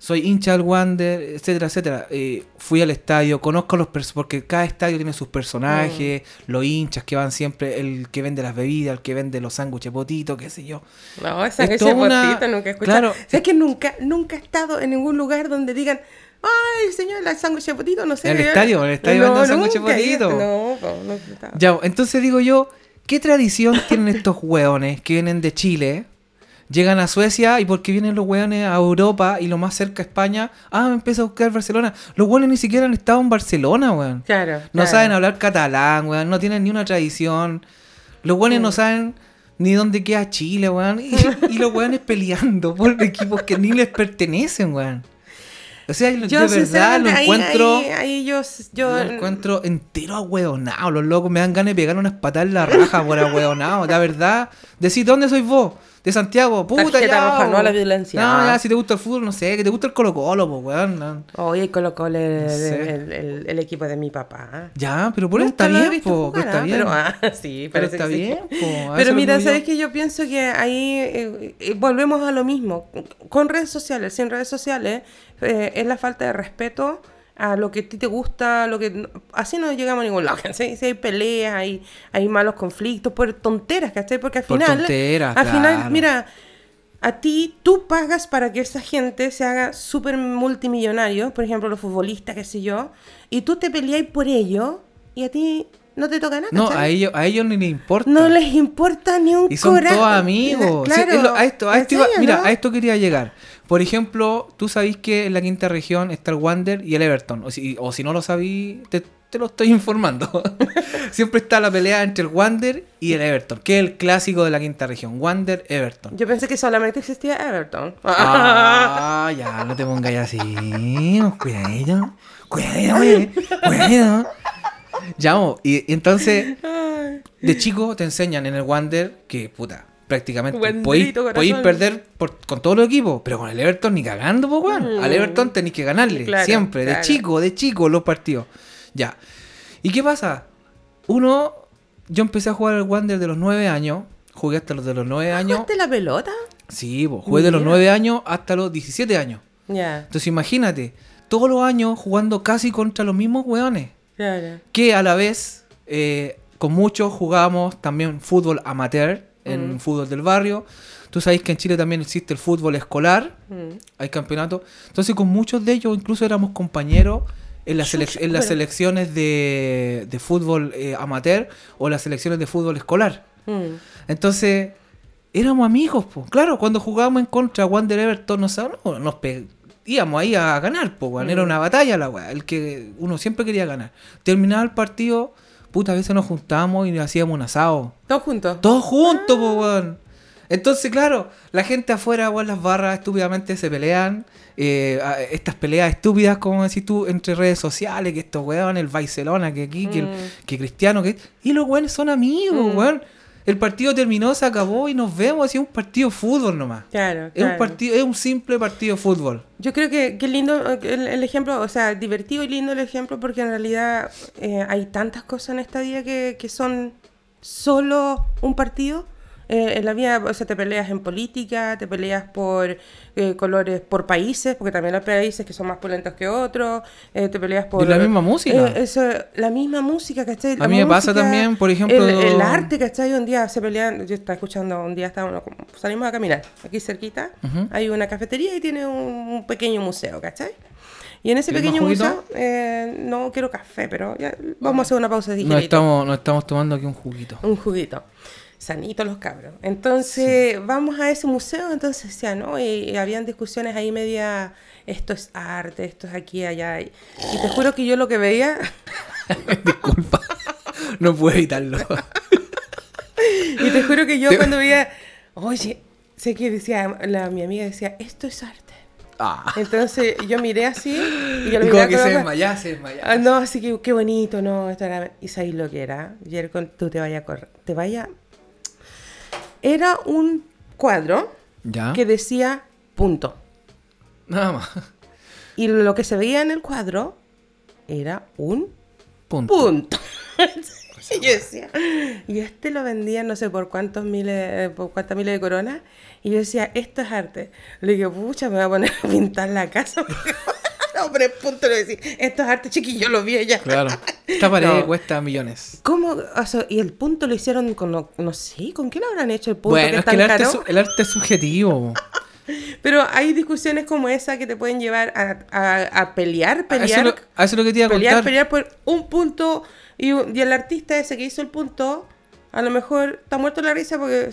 Soy hincha del Wander, etcétera, etcétera. Eh, fui al estadio, conozco a los personajes, porque cada estadio tiene sus personajes, Mm. los hinchas que van siempre, el que vende las bebidas, el que vende los sándwiches potitos, qué sé yo. No, esa Es toda una- nunca he escuchado. Claro. ¿Sabes que nunca, nunca he estado en ningún lugar donde digan, ay, señor, la sándwich potito? No sé. En el estadio, en el estadio no, venden sándwich de nunca he ido. potito. No, no, no. Ya, entonces digo yo, ¿qué tradición tienen estos hueones que vienen de Chile? Llegan a Suecia y porque vienen los hueones a Europa y lo más cerca a España, ah, me empieza a buscar Barcelona. Los hueones ni siquiera han estado en Barcelona, weón. Claro. No claro. saben hablar catalán, weón. No tienen ni una tradición. Los hueones Mm. no saben ni dónde queda Chile, weón. Y, y los hueones peleando por equipos que ni les pertenecen, weón. O sea, de verdad lo ahí- encuentro... Ahí, ahí yo, yo Lo encuentro entero ahueonado. Los locos me dan ganas de pegar unas patadas en la raja por ahueonado. La verdad. Decir, ¿dónde sois vos? De Santiago. Puta, Tarjeta ya. roja, no a la violencia. No, ya, si te gusta el fútbol, no sé. Que te gusta el Colo Colo, pues, weón. no. Oye, el Colo Colo es No sé. el, el- el equipo de mi papá. Ya, pero por eso está bien, po, jugar, está ¿ah? bien. Pero, ah, sí, Pero está que sí. bien, po, a eso Pero mira. ¿sabes que Yo pienso que ahí eh, eh, volvemos a lo mismo. Con redes sociales, sin redes sociales, eh, es la falta de respeto a lo que a ti te gusta, lo que así no llegamos a ningún lado. ¿cachai? Si hay peleas, hay, hay malos conflictos, por tonteras, ¿cachai? Porque al Por final, tonteras, al final, mira, a ti tú pagas para que esa gente se haga súper multimillonario, por ejemplo, los futbolistas, qué sé yo, y tú te peleáis por ello, y a ti no te toca nada. No, a ellos, a ellos ni les importa. No les importa ni un Y son todos amigos. Sí, Claro, lo- a esto, a esto ¿en iba- mira, no? a esto quería llegar. Por ejemplo, tú sabís que en la quinta región está el Wander y el Everton. O si, o si no lo sabí, te, te lo estoy informando. Siempre está la pelea entre el Wander y el Everton, que es el clásico de la quinta región. Wander, Everton. Yo pensé que solamente existía Everton. Ah, ya, no te pongas así. Cuidado. Cuidado, eh, cuidado. Ya, y, y entonces, de chico te enseñan en el Wander que, puta, prácticamente podéis, perder por- con todos los equipos, pero con el Everton ni cagando, pues, weón. Mm. Al Everton tenéis que ganarle, Claro, siempre, de chico, de chico, los partidos. Ya. ¿Y qué pasa? Uno, yo empecé a jugar al Wander de los 9 años, jugué hasta los de los 9 años. ¿Jugaste la pelota? Sí, pues, jugué de los Mira. 9 años hasta los 17 años. Ya, Entonces imagínate, todos los años jugando casi contra los mismos weones. claro. Que a la vez, eh, con muchos jugábamos también fútbol amateur, en Mm. fútbol del barrio. Tú sabéis que en Chile también existe el fútbol escolar, Mm. hay campeonatos. Entonces con muchos de ellos incluso éramos compañeros en las, en las bueno. selecciones de, de fútbol eh, amateur o las selecciones de fútbol escolar. Mm. Entonces, éramos amigos, pues. Claro, cuando jugábamos en contra Wander Everton, nos, no, nos íbamos ahí a ganar, pues. Era una batalla la weá, el que uno siempre quería ganar. Terminaba el partido, puta, a veces nos juntábamos y hacíamos un asado. Todos juntos. Todos juntos, pues, weón. Entonces, claro, la gente afuera, weón, las barras estúpidamente se pelean. eh, estas peleas estúpidas, como decís tú, entre redes sociales, que estos weón, el Barcelona, que aquí, que, el- Mm. que Cristiano, que... Y los weones son amigos, Mm. weón. El partido terminó, se acabó y nos vemos. Así un partido de fútbol nomás. Claro, Es un partido, es un simple partido de fútbol. Yo creo que, que lindo eh, el, el ejemplo, o sea, divertido y lindo el ejemplo porque en realidad eh, hay tantas cosas en esta vida que, que son solo un partido. Eh, en la vida, o sea, te peleas en política, te peleas por eh, colores, por países, porque también hay países que son más pulentos que otros, eh, te peleas por... Y la misma música. Eh, eso, la misma música, ¿cachai? La A mí me pasa también, por ejemplo- El, el arte, ¿cachai? Un día se pelean, yo estaba escuchando, un día estábamos, salimos a caminar, aquí cerquita, hay una cafetería y tiene un, un pequeño museo, ¿cachai? Y en ese ¿Quieres pequeño museo, eh, no quiero café, pero ya, vamos a hacer una pausa Nos digerita. estamos, nos estamos tomando aquí un juguito. Un juguito. Sanito los cabros. Entonces, vamos a ese museo, entonces decía, ¿no? Y, y habían discusiones ahí media, esto es arte, esto es aquí, allá. Y, y te juro que yo lo que veía, Disculpa. no puedo evitarlo. y te juro que yo cuando veía, oye, sé que decía, la, mi amiga decía, esto es arte. Ah. Entonces yo miré así y yo lo Y miré como que se desmayaba, se desmayaba. Ah, no, así que qué bonito, no, esto era... ¿Y sabéis lo que era? Jercon, tú te vaya a correr, te vaya... Era un cuadro Ya. que decía punto. Nada más. Y lo que se veía en el cuadro era un Punto. punto. y yo decía, y este lo vendían no sé por cuántos miles, por cuántas miles de coronas. Y yo decía, esto es arte. Le digo, pucha, me voy a poner a pintar la casa. no, pero es punto, le decía, esto es arte, chiquillo, lo vi ya. Claro. Esta pared No. cuesta millones. ¿Cómo? O sea, y el punto lo hicieron con, no, no sé, ¿con qué lo habrán hecho el punto Bueno, que es es que el arte, caro? es, su- el arte es subjetivo. Pero hay discusiones como esa que te pueden llevar a, a- a pelear, A eso, pelear, lo- a eso es lo que te iba a pelear, contar. pelear por un punto. Y, el artista ese que hizo el punto, a lo mejor está muerto la risa porque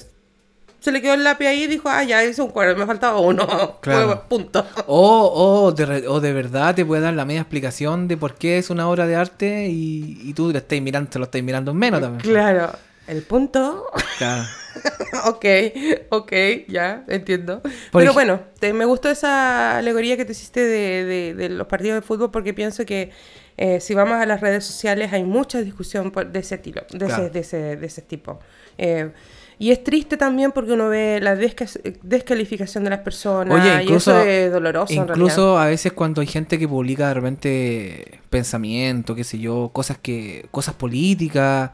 se le quedó el lápiz ahí y dijo, ah, ya hice un cuadro, me faltaba uno. Claro. Punto. O, o, de, o de verdad te puede dar la media explicación de por qué es una obra de arte y, y tú lo estás mirando, te lo estás mirando en menos también. Claro. El punto. Claro. ok, ok, ya, entiendo. Por Pero ej- bueno, te- me gustó esa alegoría que te hiciste de, de- de los partidos de fútbol porque pienso que eh, si vamos a las redes sociales hay mucha discusión por- de ese, tiro, de, Claro. ese, de, ese, de ese tipo. Eh, y es triste también porque uno ve la desca- descalificación de las personas Oye, y eso incluso, es doloroso en realidad. incluso a veces cuando hay gente que publica de repente pensamiento, qué sé yo, cosas que cosas políticas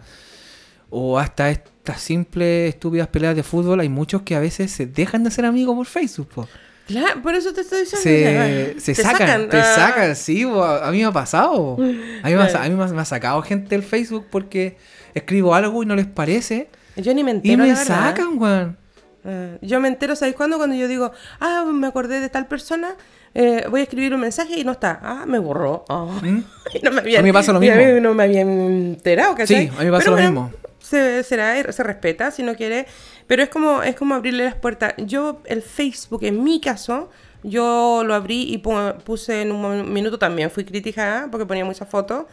o hasta estas simples estúpidas peleas de fútbol, hay muchos que a veces se dejan de ser amigos por Facebook. po. Claro, por eso te estoy diciendo. Se, se te sacan, te ah. sacan, sí, a, mí me ha pasado. A mí, me ha, a mí me ha sacado gente del Facebook porque escribo algo y no les parece Yo ni me entero, y me la sacan, weón. Ah, yo me entero, ¿sabéis cuándo? Cuando yo digo, ah, me acordé de tal persona, eh, voy a escribir un mensaje y no está. Ah, me borró. Ah. ¿Mm? No me habían- A mí me pasa lo y a mismo. mí no me habían enterado, ¿cachai? Sí, a mí me pasa Pero lo bueno, mismo. Se, será, se respeta si no quiere. Pero es como, es como abrirle las puertas. Yo, el Facebook, en mi caso, yo lo abrí y pu- puse en un minuto también. Fui criticada porque ponía muchas fotos.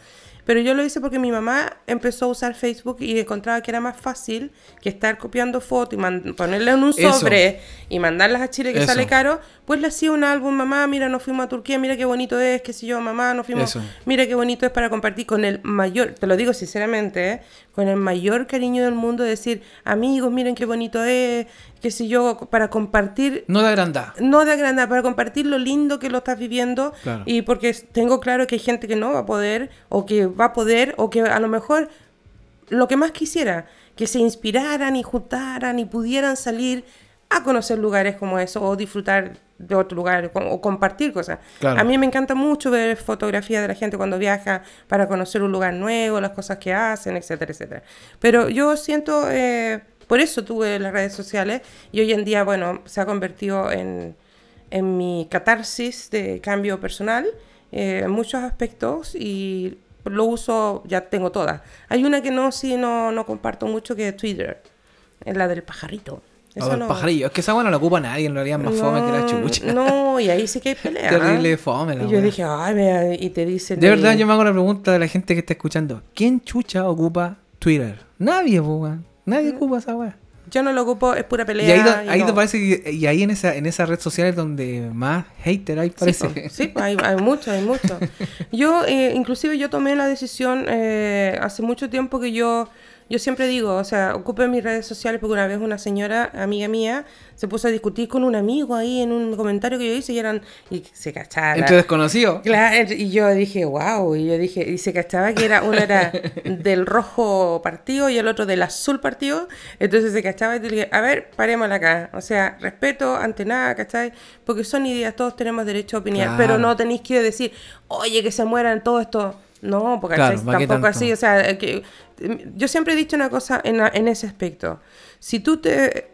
Pero yo lo hice porque mi mamá empezó a usar Facebook y encontraba que era más fácil que estar copiando fotos y ponerlas en un Eso. sobre y mandarlas a Chile que Eso. sale caro. Pues le hacía un álbum, mamá, mira, nos fuimos a Turquía, mira qué bonito es, qué sé yo, mamá, nos fuimos Eso. Mira qué bonito es para compartir con el mayor, te lo digo sinceramente, ¿eh? con el mayor cariño del mundo, decir, amigos, miren qué bonito es, qué sé yo, para compartir, No de agrandar. no de agrandar, para compartir lo lindo que lo estás viviendo. Claro. Y porque tengo claro que hay gente que no va a poder, o que va a poder, o que a lo mejor lo que más quisiera, que se inspiraran y juntaran y pudieran salir a conocer lugares como eso o disfrutar de otro lugar o o compartir cosas. Claro. A mí me encanta mucho ver fotografías de la gente cuando viaja para conocer un lugar nuevo, las cosas que hacen, etcétera, etcétera. Pero yo siento, eh, por eso tuve las redes sociales y hoy en día, bueno, se ha convertido en, en mi catarsis de cambio personal eh, en muchos aspectos y lo uso, ya tengo todas. Hay una que no, sí, no, no comparto mucho que es Twitter, es la del pajarito. Eso el no- pajarillo. Es que esa buena no la ocupa nadie, en realidad es más fome que la chucha. No, y ahí sí que hay pelea. Terrible ¿ah? fome la Y yo dije, ay, mira, y te dicen. De ahí- verdad, yo me hago la pregunta de la gente que está escuchando. ¿Quién chucha ocupa Twitter? Nadie, weón. Nadie ocupa esa weá. Yo no lo ocupo, es pura pelea. Y ahí, do- y ahí no. te parece que, y ahí en esa, en esa red social es donde más hater hay, Sí, parece. sí, po, hay, hay mucho, hay mucho. Yo, eh, inclusive yo tomé la decisión eh, hace mucho tiempo que yo, yo siempre digo, o sea, ocupe mis redes sociales porque una vez una señora, amiga mía, se puso a discutir con un amigo ahí en un comentario que yo hice y eran, y se cachaba. Entre desconocidos. Claro, y yo dije, wow, y yo dije, y se cachaba que era, uno era del rojo partido y el otro del azul partido, entonces se cachaba y dije, a ver, parémosla acá, o sea, respeto ante nada, ¿cachai? Porque son ideas, todos tenemos derecho a opinar, Claro. pero no tenéis que decir, oye, que se mueran todo esto, no, porque Claro, ¿cachai? ¿para qué tampoco así, o sea, que, yo siempre he dicho una cosa en, en ese aspecto, si tú te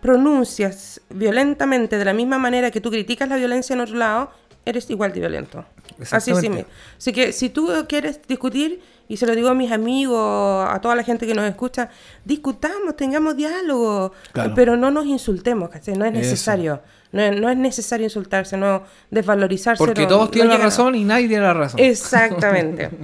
pronuncias violentamente de la misma manera que tú criticas la violencia en otro lado, eres igual de violento. Así sí. Así que si tú quieres discutir, y se lo digo a mis amigos, a toda la gente que nos escucha, discutamos, tengamos diálogo, Claro. pero no nos insultemos, ¿cachai? No es Eso. No es, no es necesario insultarse, no desvalorizarse. Porque no- todos no tienen la razón y nadie tiene la razón. Exactamente.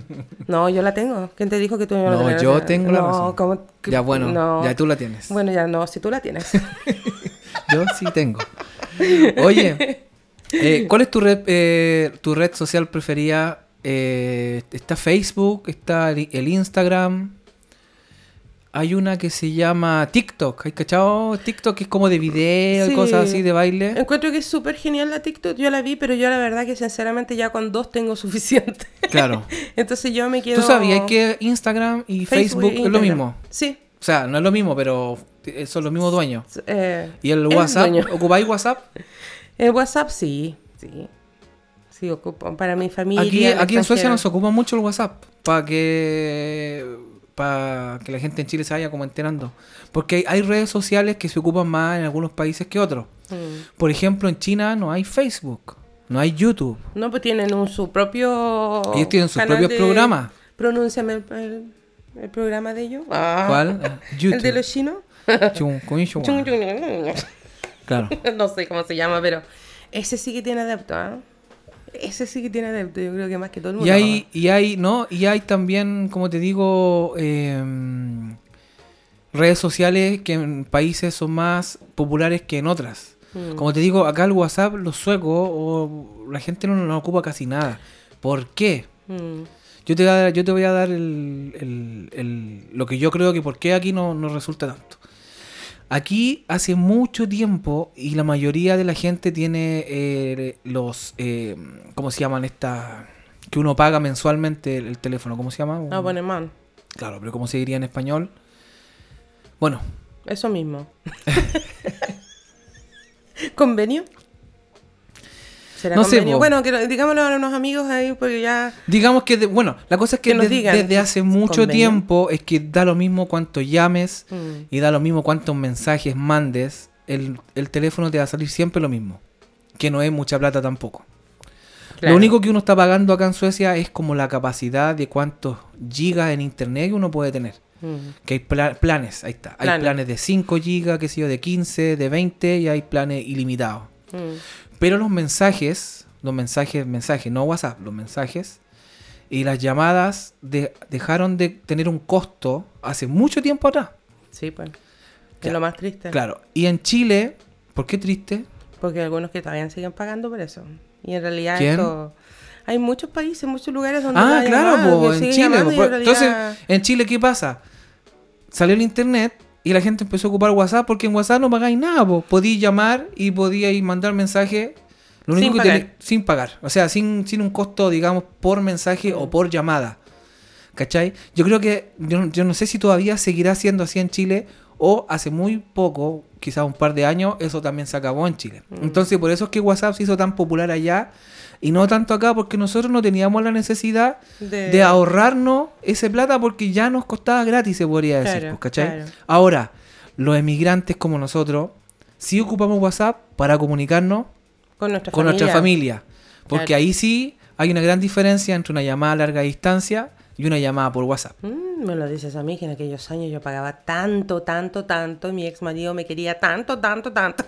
No, yo la tengo. ¿Quién te dijo que tú no, la No, yo tengo la razón. ¿cómo que- Ya bueno, no. ya tú la tienes. Bueno, ya no, si tú la tienes. Yo sí tengo. Oye, eh, ¿cuál es tu red, eh, tu red social preferida? Eh, está Facebook, está el Instagram. Hay una que se llama TikTok. ¿Hay cachado? TikTok es como de video y Sí. cosas así de baile. Encuentro que es súper genial la TikTok. Yo la vi, pero yo la verdad que sinceramente ya con dos tengo suficiente. Claro. Entonces yo me quedo... ¿Tú sabías que Instagram y Facebook, es lo mismo? Sí. O sea, no es lo mismo, pero son los mismos dueños. eh, ¿Y el WhatsApp? ¿Ocupáis WhatsApp? El WhatsApp sí, sí. Sí, ocupo para mi familia. Aquí, en Suecia nos ocupa mucho el WhatsApp para que para que la gente en Chile se vaya como enterando. Porque hay, hay redes sociales que se ocupan más en algunos países que otros. Mm. Por ejemplo, en China no hay Facebook, no hay YouTube. No, pues tienen un, su propio... Ellos tienen sus propios de- programas. Pronúnciame el, programa de ellos. Ah. ¿Cuál? Eh, YouTube. ¿El de los chinos? Claro. no sé cómo se llama, pero ese sí que tiene adepto, ¿ah? Ese sí que tiene adepto, yo creo que más que todo el mundo. Y hay, y hay, ¿no? Y hay también, como te digo, em, redes sociales que en países son más populares que en otras. Mm. Como te digo, acá el WhatsApp, los suecos, o la gente no lo ocupa casi nada. ¿Por qué? Mm. Yo te voy a dar, yo te voy a dar el, el- el- lo que yo creo que por qué aquí no, no resulta tanto. Aquí hace mucho tiempo y la mayoría de la gente tiene eh, los, eh, ¿cómo se llaman estas? Que uno paga mensualmente el, el teléfono, ¿cómo se llama? Ah, bueno, man. Claro, pero ¿cómo se diría en español? Bueno, Eso mismo. ¿Convenio? ¿Será No sé, bueno, que, digámoslo a unos amigos ahí, porque ya... digamos que, de- bueno, la cosa es que, Que nos de- digan, desde hace mucho convenio. tiempo es que da lo mismo cuánto llames Mm. y da lo mismo cuántos mensajes mandes el, el teléfono te va a salir siempre lo mismo. Que no es mucha plata tampoco. Claro. Lo único que uno está pagando acá en Suecia es como la capacidad de cuántos gigas en internet que uno puede tener. Mm. Que hay pla- planes, ahí está. Hay Planes. planes de 5 gigas, qué sé yo, de 15, de 20 y hay planes ilimitados. Mm. Pero los mensajes, los mensajes, mensajes, no WhatsApp, los mensajes y las llamadas de- dejaron de tener un costo hace mucho tiempo atrás. Sí, pues. Es lo más triste. Claro. Y en Chile, ¿por qué triste? Porque hay algunos que todavía siguen pagando por eso. Y en realidad ¿Quién? esto... Hay muchos países, muchos lugares donde Ah, la claro, llamada, po, en Chile. po. en realidad- Entonces, en Chile, ¿qué pasa? Salió el internet y la gente empezó a ocupar WhatsApp porque en WhatsApp no pagáis nada, po. Podíais llamar y podíais mandar mensajes lo único Sin que pagar. sin pagar. O sea, sin, sin un costo, digamos, por mensaje o por llamada. ¿Cachai? Yo creo que, yo, no- yo no sé si todavía seguirá siendo así en Chile o hace muy poco, quizás un par de años, eso también se acabó en Chile. Mm. Entonces, por eso es que WhatsApp se hizo tan popular allá y no tanto acá porque nosotros no teníamos la necesidad de, de ahorrarnos ese plata porque ya nos costaba gratis, se podría decir, Claro, pues, ¿cachai? claro. Ahora, los emigrantes como nosotros, sí ocupamos WhatsApp para comunicarnos con nuestra con familia. nuestra familia. Porque Claro. ahí sí hay una gran diferencia entre una llamada a larga distancia y una llamada por WhatsApp. Mm, me lo dices a mí, que en aquellos años yo pagaba tanto, tanto, tanto, y mi ex marido me quería tanto, tanto, tanto.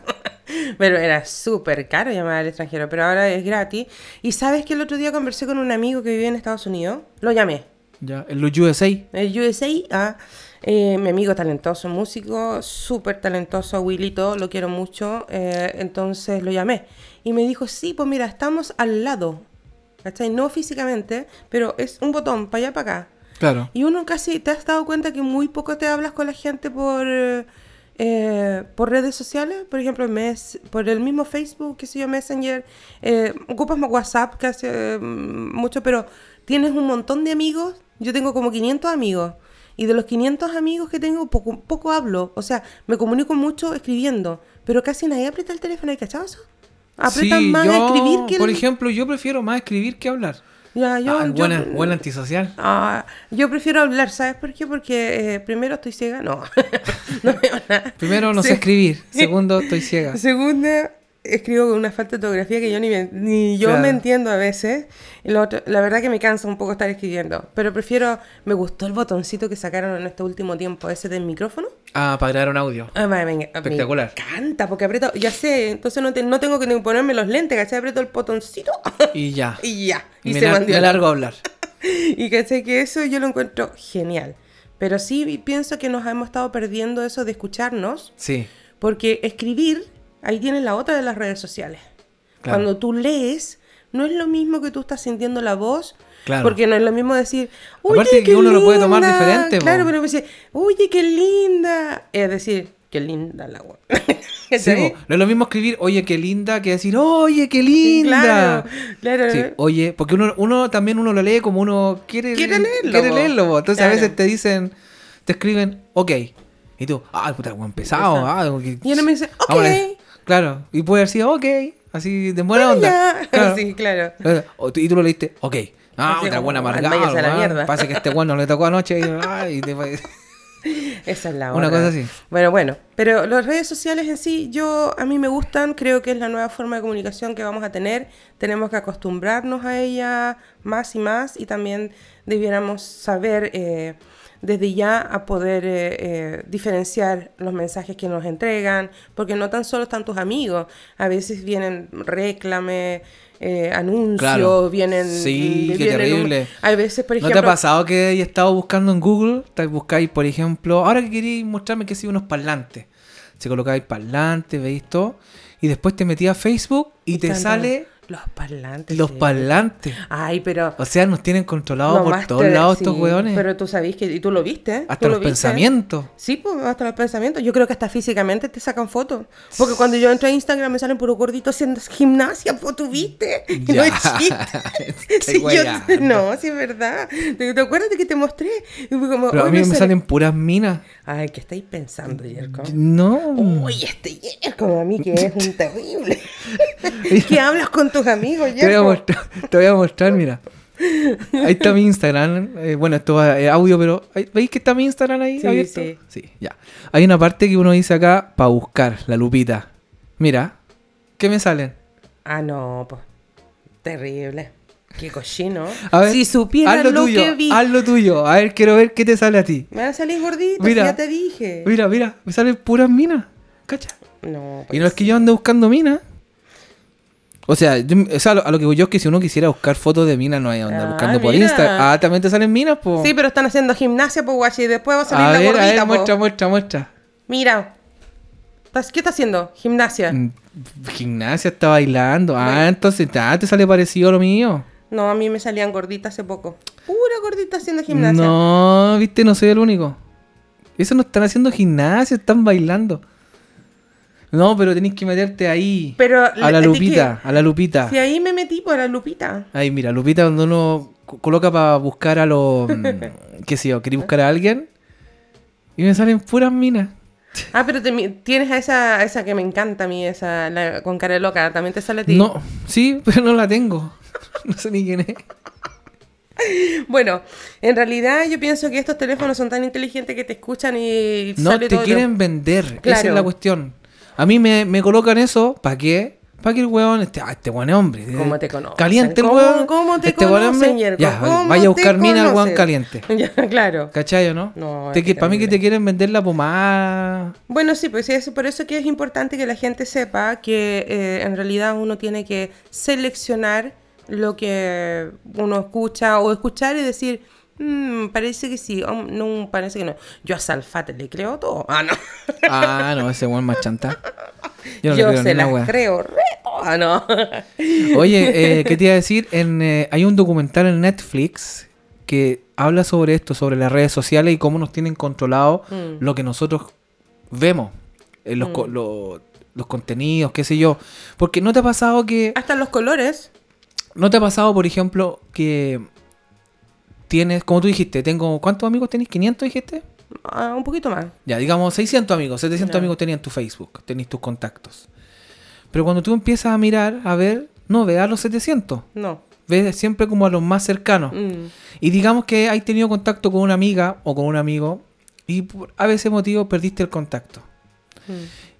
Pero era súper caro llamar al extranjero, pero ahora es gratis. Y sabes que el otro día conversé con un amigo que vivía en Estados Unidos, lo llamé. Ya, los USA. El USA, ah, eh, mi amigo talentoso, músico, súper talentoso, Willito, lo quiero mucho. eh, entonces lo llamé. Y me dijo, sí, pues mira, estamos al lado. ¿Cachai? No físicamente, pero es un botón, para allá, para acá. Claro. Y uno casi, ¿te has dado cuenta que muy poco te hablas con la gente por, eh, por redes sociales? Por ejemplo, mes, por el mismo Facebook, qué sé yo, Messenger. eh, ocupas más WhatsApp casi eh, mucho, pero tienes un montón de amigos. Yo tengo como 500 amigos. Y de los 500 amigos que tengo, poco, poco hablo. O sea, me comunico mucho escribiendo. Pero casi nadie aprieta el teléfono. ¿Hay cachado eso? Apretan Sí, más a escribir que... el- Por ejemplo, yo prefiero más escribir que hablar. Ya, yo, Ah, yo- buena, buena antisocial. Ah, yo prefiero hablar, ¿sabes por qué? Porque eh, primero estoy ciega, no, no veo nada. Primero, no Sí. sé escribir. Segundo, estoy ciega. Segunda, escribo con una falta de ortografía que yo ni, me- ni yo Claro. me entiendo a veces. Y lo otro- la verdad que me cansa un poco estar escribiendo. Pero prefiero, me gustó el botoncito que sacaron en este último tiempo, ese del micrófono. Ah, para grabar un audio. Ah, me, me- Espectacular. Me encanta, porque aprieto, ya sé, entonces no, te- no tengo que ponerme los lentes, ¿cachai? Aprieto el botoncito Y ya. y ya. Y Y, me, se me largo a hablar. Y sé que eso yo lo encuentro genial. Pero sí pienso que nos hemos estado perdiendo eso de escucharnos, Sí. porque escribir, ahí tienes la otra de las redes sociales. Claro. Cuando tú lees, no es lo mismo que tú estás sintiendo la voz. Claro. Porque no es lo mismo decir, oye, Aparte que qué uno lo puede tomar linda". diferente, po. Claro, pero me dice, oye, qué linda. Es decir, qué linda la agua. Sí, po. no es lo mismo escribir, oye, qué linda, que decir, oye, qué linda. Claro, claro. Sí, oye, porque uno, uno también uno lo lee como uno quiere, Quiere leerlo, quiere po. leerlo, po. Entonces a veces te dicen, te escriben, ok. Y tú, ah, puta, buen pesado. Ah, que- Y uno me dice, ok. Ahora, claro, y puede haber sido, ok, así de buena Bueno, onda. ya. Claro. Sí, claro. O Y tú lo leíste, ok. Ah, otra buena amargada. váyase a la weón. mierda. Parece que este bueno le tocó anoche y, ay, te- Esa es la Una otra. cosa así. Bueno, bueno, pero las redes sociales en sí, yo a mí me gustan, creo que es la nueva forma de comunicación que vamos a tener. Tenemos que acostumbrarnos a ella más y más y también debiéramos saber eh, desde ya a poder eh, eh, diferenciar los mensajes que nos entregan, porque no tan solo están tus amigos, a veces vienen réclame, eh, anuncios, Claro. vienen... Sí, qué vienen un- terrible. hay veces, por ¿No ejemplo... te ha pasado que hay estado buscando en Google? Te buscáis, por ejemplo, ahora que queréis mostrarme que sí unos parlantes. Se colocáis parlantes, veis todo. Y después te metías a Facebook y te sale Los parlantes. los sí. parlantes. Ay, pero... O sea, nos tienen controlados por todos lados sí, estos hueones. Pero tú sabís que... Y tú lo viste. Hasta tú los lo pensamientos. Sí, pues hasta los pensamientos. Yo creo que hasta físicamente te sacan fotos. Porque cuando yo entro a Instagram me salen puro gordito haciendo gimnasia, pues tú viste. Y no Ya. es chiste. Estoy Sí, yo- weyando. no, sí es verdad. ¿Te, te acuerdas de que te mostré? Como, Pero a "Oye, mí me sale-". salen puras minas. Ay, ¿qué estáis pensando, Yerko? No. Uy, este Yerko, a mí que es un terrible. ¿Qué hablas con tus amigos, Te voy, a mostrar, te voy a mostrar, mira. Ahí está mi Instagram. eh, bueno, esto va eh, audio, pero ¿veis que está mi Instagram ahí Sí, abierto? sí. Sí, ya. Hay una parte que uno dice acá para buscar, la lupita. Mira, ¿qué me salen? Ah, no, pues. Terrible. Qué cochino. A ver, si supieras lo tuyo, que vi. haz lo tuyo. A ver, quiero ver qué te sale a ti. Me van a salir gorditos, Mira. ya te dije. Mira, mira, me salen puras minas. ¿Cacha? No, Y no es que yo ande buscando minas. O sea, yo- o sea, a lo, que voy yo es que si uno quisiera buscar fotos de minas, no hay onda Ah, buscando por. Instagram. Ah, también te salen minas, po. Sí, pero están haciendo gimnasia, pues, guachi, y después va a salir a la ver, gordita, a ver, po. muestra, muestra, muestra. Mira. ¿Estás- ¿Qué está haciendo? Gimnasia. Mm, Gimnasia está bailando. Ah, entonces ah, te sale parecido a lo mío. No, a mí me salían gorditas hace poco. Pura gordita haciendo gimnasia. No, viste, no soy el único. Eso no están haciendo gimnasia, están bailando. No, pero tenés que meterte ahí. Pero a la le- ¿de lupita, a la lupita. Si ahí me metí por la lupita. Ahí, mira, lupita donde uno co- coloca para buscar a los... mm, qué sé yo, quería buscar a alguien. Y me salen puras minas. Ah, pero te tienes a esa, a esa que me encanta a mí, esa la- con cara loca. ¿También te sale a ti? No, sí, pero no la tengo. No sé ni quién es. Bueno, en realidad yo pienso que estos teléfonos son tan inteligentes que te escuchan y No sale te todo. quieren vender. Esa es la cuestión. A mí me, me colocan eso, ¿para qué? Para que el huevón, este, ah, este buen hombre. ¿Cómo te conocen? Caliente el ¿Cómo- huevón. cómo te este conocen? Ya, ¿Cómo vaya a te buscar mina al conocen? caliente. Ya, claro. ¿Cachai o no? No, Te es para mí que te quieren vender la pomada. Bueno, sí, pues es por eso que es importante que la gente sepa que eh, en realidad uno tiene que seleccionar lo que uno escucha o escuchar y decir, "Mm, parece que sí, no, parece que no. Yo a Salfate le creo todo. Ah, no. Ah, no, ese buen más chanta. Yo Yo, no le creo se las wea. creo re. Ah, no. Oye, eh, ¿qué te iba a decir? En, eh, hay un documental en Netflix que habla sobre esto, sobre las redes sociales y cómo nos tienen controlado Mm. lo que nosotros vemos, en los, co- lo- los contenidos, qué sé yo. Porque no te ha pasado que... Hasta los colores. ¿No te ha pasado, por ejemplo, que tienes, como tú dijiste, tengo... ¿Cuántos amigos tenés? ¿500 dijiste? ah, un poquito más. Ya, digamos 600 amigos, 700 Ya. amigos tenían tu Facebook, tenéis tus contactos. Pero cuando tú empiezas a mirar, a ver, no veas a los 700, No. ves siempre como a los más cercanos. Mm. Y digamos que has tenido contacto con una amiga o con un amigo y por a veces motivo perdiste el contacto. Mm.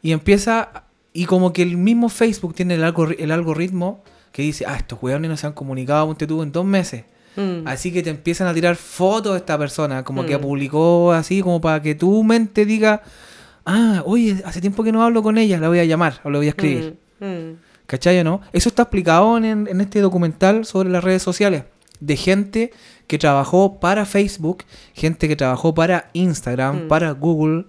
Y empieza, y como que el mismo Facebook tiene el, algori- el algoritmo que dice, ah, estos weones no se han comunicado, ponte tú, en dos meses. Mm. Así que te empiezan a tirar fotos de esta persona, como que Mm. publicó así, como para que tu mente diga, ah, oye, hace tiempo que no hablo con ella, la voy a llamar o la voy a escribir. Mm, mm. ¿Cachai o no? Eso está explicado en, en este documental sobre las redes sociales. De gente que trabajó para Facebook, gente que trabajó para Instagram, para Google,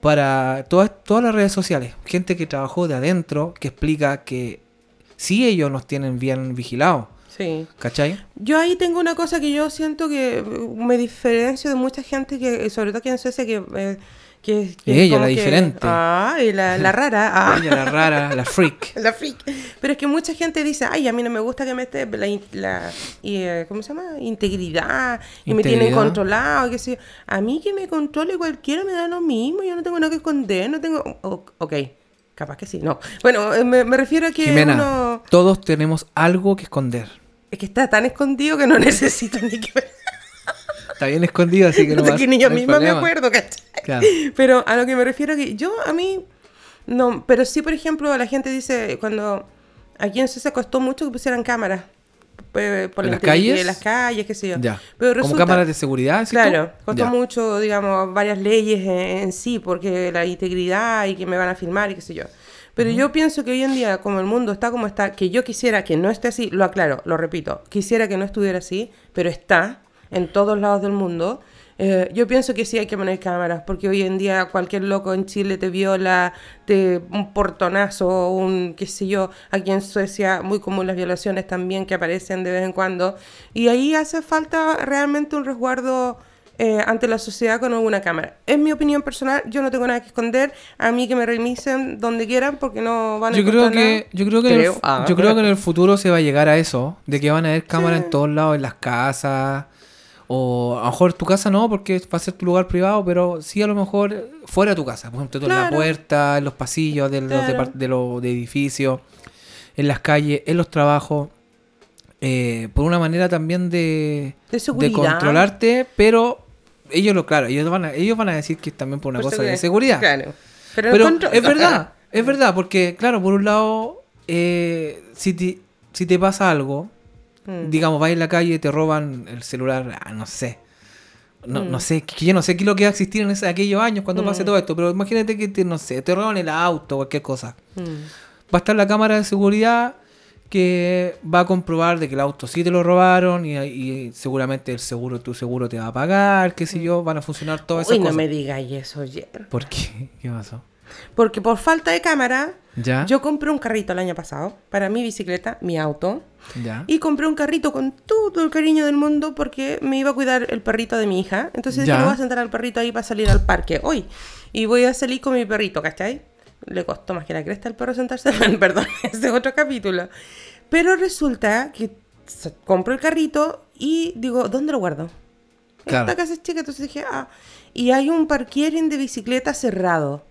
para todas, todas las redes sociales. Gente que trabajó de adentro, que explica que sí ellos nos tienen bien vigilados. Sí. ¿Cachai? Yo ahí tengo una cosa que yo siento que eh, me diferencio de mucha gente que, sobre todo aquí en Suecia, que, eh, que, que es Ella, la que- diferente. Ah, y la, la rara. Ah. Ella, la rara, la freak. La freak. Pero es que mucha gente dice, ay, a mí no me gusta que me esté la, la y, eh, ¿cómo se llama? Integridad. Y me tienen controlado. Que sé. A mí que me controle cualquiera me da lo mismo. Yo no tengo nada que esconder. No tengo... o- ok, capaz que sí. No. Bueno, eh, me, me refiero a que Jimena, uno... todos tenemos algo que esconder. Es que está tan escondido que no necesito ni que... Está bien escondido, así que no vas- que ni yo no misma me acuerdo, ¿cachai? Claro. Pero a lo que me refiero que yo, a mí, no, pero sí, por ejemplo, la gente dice, cuando aquí en Suecia costó mucho que pusieran cámaras. eh, Por ¿En la las calles? Las calles, qué sé yo. Ya. Pero Como resulta, cámaras de seguridad, ¿sí Claro, tú? costó Ya. mucho, digamos, varias leyes en, en sí, porque la integridad y que me van a filmar y qué sé yo. Pero yo pienso que hoy en día, como el mundo está como está, que yo quisiera que no esté así, lo aclaro, lo repito, quisiera que no estuviera así, pero está en todos lados del mundo. eh, yo pienso que sí hay que poner cámaras, porque hoy en día cualquier loco en Chile te viola, te un portonazo, un qué sé yo, aquí en Suecia muy común las violaciones también que aparecen de vez en cuando, y ahí hace falta realmente un resguardo eh, ante la sociedad con alguna cámara. Es mi opinión personal, yo no tengo nada que esconder, a mí que me remisen donde quieran porque no van a Yo creo que, nada. yo creo que, en el Ah. yo creo que en el futuro se va a llegar a eso, de que van a haber cámaras en todos lados, en las casas, o a lo mejor tu casa no, porque va a ser tu lugar privado, pero sí a lo mejor fuera de tu casa, por ejemplo, en la puerta, en los pasillos de los, Claro. de los de edificios, en las calles, en los trabajos. eh, por una manera también de, De controlarte, pero ellos lo, claro, ellos van a, ellos van a decir que es también por una Por cosa de seguridad. Claro. Pero, es verdad, es verdad, porque claro, por un lado, eh, si, te, si te pasa algo, Mm. digamos, vas en la calle te roban el celular, ah, no sé. No, Mm. no sé, que yo no sé qué es lo que va a existir en ese, aquellos años cuando pase Mm. todo esto, pero imagínate que te, no sé, te roban el auto, cualquier cosa. Mm. Va a estar la cámara de seguridad que va a comprobar de que el auto sí te lo robaron y, y seguramente el seguro, tu seguro te va a pagar, qué sé yo, van a funcionar todas esas Mm. Uy, no cosas. me digáis eso, ayer. ¿Por qué? ¿Qué pasó? Porque por falta de cámara, ¿Ya? yo compré un carrito el año pasado para mi bicicleta, mi auto. ¿Ya? Y compré un carrito con todo el cariño del mundo porque me iba a cuidar el perrito de mi hija. Entonces dije, Ya. no voy a sentar al perrito ahí para salir al parque hoy. Y voy a salir con mi perrito, ¿cachai? Le costó más que la cresta al perro sentarse. Perdón, ese es otro capítulo. Pero resulta que compro el carrito y digo, ¿dónde lo guardo? Claro. Esta casa es chica, entonces dije, ah. Y hay un parking de bicicleta cerrado.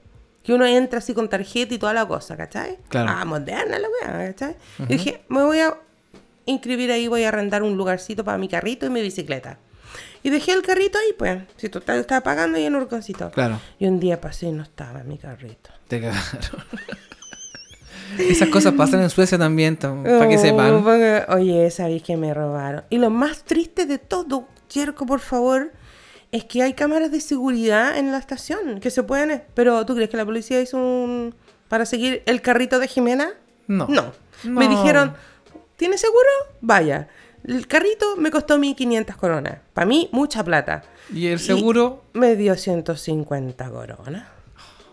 Que uno entra así con tarjeta y toda la cosa, ¿cachai? Claro. Ah, moderna la weá, ¿cachai? Y dije, me voy a inscribir ahí, voy a arrendar un lugarcito para mi carrito y mi bicicleta. Y dejé el carrito ahí, pues. Si total estaba pagando ahí en un rinconcito. Claro. Y un día pasé y no estaba mi carrito. Te cagaron. Esas cosas pasan en Suecia también, tam- para que Oh, sepan. Oye, sabéis que me robaron. Y lo más triste de todo, Jerko, por favor, es que hay cámaras de seguridad en la estación que se pueden. Pero ¿tú crees que la policía hizo un. para seguir el carrito de Jimena? No. No. Me No. dijeron, ¿tiene seguro? Vaya. El carrito me costó 1500 coronas. Para mí, mucha plata. Y el seguro, Me dio 150 coronas.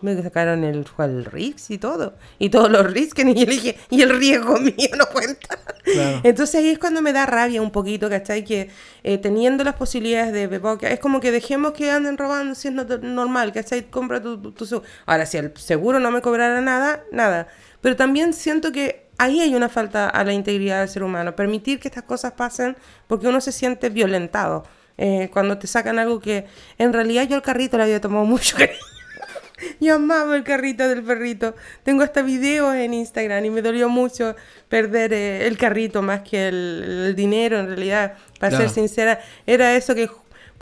Me sacaron el, el RIX y todo. Y todos los RIX que ni yo dije, y el riesgo mío no cuenta. Claro. Entonces ahí es cuando me da rabia un poquito, ¿cachai? Que eh, teniendo las posibilidades de Beboca, es como que dejemos que anden robando si es no- normal, ¿cachai? Compra tu, tu, tu seguro. Ahora, si el seguro no me cobrara nada, nada. Pero también siento que ahí hay una falta a la integridad del ser humano. Permitir que estas cosas pasen porque uno se siente violentado. eh, cuando te sacan algo que en realidad yo el carrito le había tomado mucho cariño. Yo amaba el carrito del perrito. Tengo hasta videos en Instagram y me dolió mucho perder eh, el carrito más que el, el dinero, en realidad. Para ser sincera, era eso que,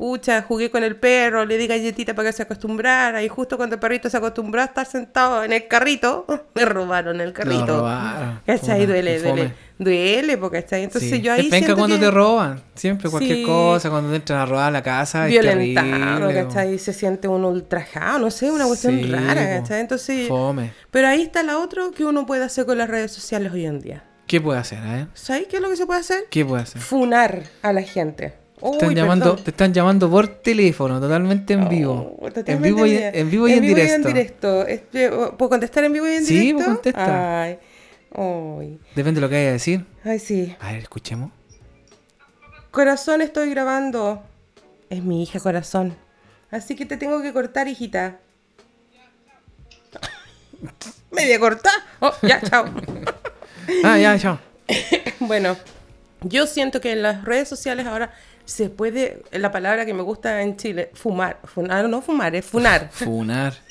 pucha, jugué con el perro, le di galletita para que se acostumbrara y justo cuando el perrito se acostumbró a estar sentado en el carrito, me robaron el carrito. Lo robaron. ¿Cachai? Duele, duele. Duele, porque ¿cachai? Entonces sí. yo ahí es penca cuando que te roban. Siempre cualquier Sí. cosa, cuando te entran a robar la casa. es violentado, terrible, ¿cachai? Se siente uno ultrajado, no sé, una cuestión Sí, rara. ¿cachai? Entonces... Fome. Pero ahí está la otra que uno puede hacer con las redes sociales hoy en día. ¿Qué puede hacer, eh? ¿Sabes qué es lo que se puede hacer? ¿Qué puede hacer? Funar a la gente. Te están, llamando, perdón. te están llamando por teléfono, totalmente en vivo. Oh, en, vivo y, en en vivo y en directo. Este, ¿Puedo contestar en vivo y en Sí, directo? pues, contesta. Ay, ay, Depende de lo que vaya a decir. ay, sí. A ver, escuchemos. Corazón, estoy grabando. Es mi hija, corazón. Así que te tengo que cortar, hijita. Media corta. Oh, ya, chao. Ah, ya, chao. Bueno, yo siento que en las redes sociales ahora se puede, la palabra que me gusta en Chile, fumar, funar, no fumar, es funar. Funar.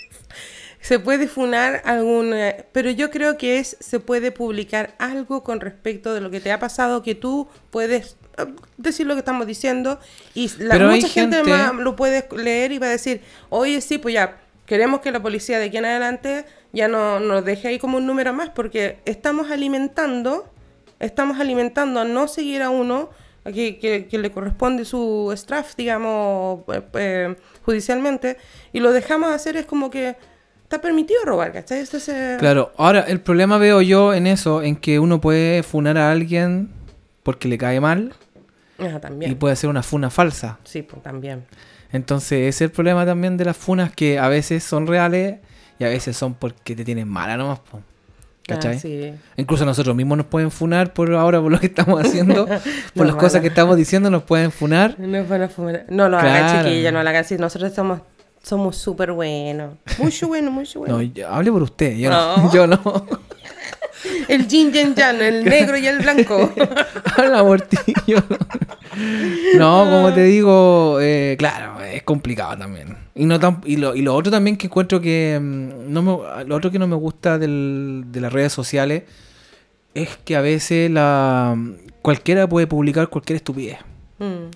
Se puede funar alguna, pero yo creo que es, se puede publicar algo con respecto de lo que te ha pasado, que tú puedes eh, decir lo que estamos diciendo y la, Pero mucha gente, gente- más lo puede leer y va a decir, oye, sí, pues ya, queremos que la policía de aquí en adelante ya no nos deje ahí como un número más, porque estamos alimentando, estamos alimentando a no seguir a uno a que, que- que le corresponde su straff, digamos, eh, eh, judicialmente, y lo dejamos hacer es como que está permitido robar, ¿cachai? Se- Claro, ahora el problema veo yo en eso, en que uno puede funar a alguien porque le cae mal Ah, también. y puede ser una funa falsa. Sí, pues también. Entonces, ese es el problema también de las funas que a veces son reales y a veces son porque te tienen mala nomás. po. ¿Cachai? Ah, sí. Incluso nosotros mismos nos pueden funar por ahora por lo que estamos haciendo, por No, las cosas que estamos diciendo nos pueden funar. No es bueno fumar. No lo hagan, Claro. chiquilla, no lo hagan. Nosotros somos somos súper buenos. Mucho bueno, mucho bueno. No, yo- hable por usted, yo no. No. Yo no. El yin y yang, el negro y el blanco. Habla por ti, yo no. Como te digo, eh, claro, es complicado también. Y no tan, y, lo, y lo otro también que encuentro que mm, no me, lo otro que no me gusta del- de las redes sociales es que a veces la cualquiera puede publicar cualquier estupidez. Mm.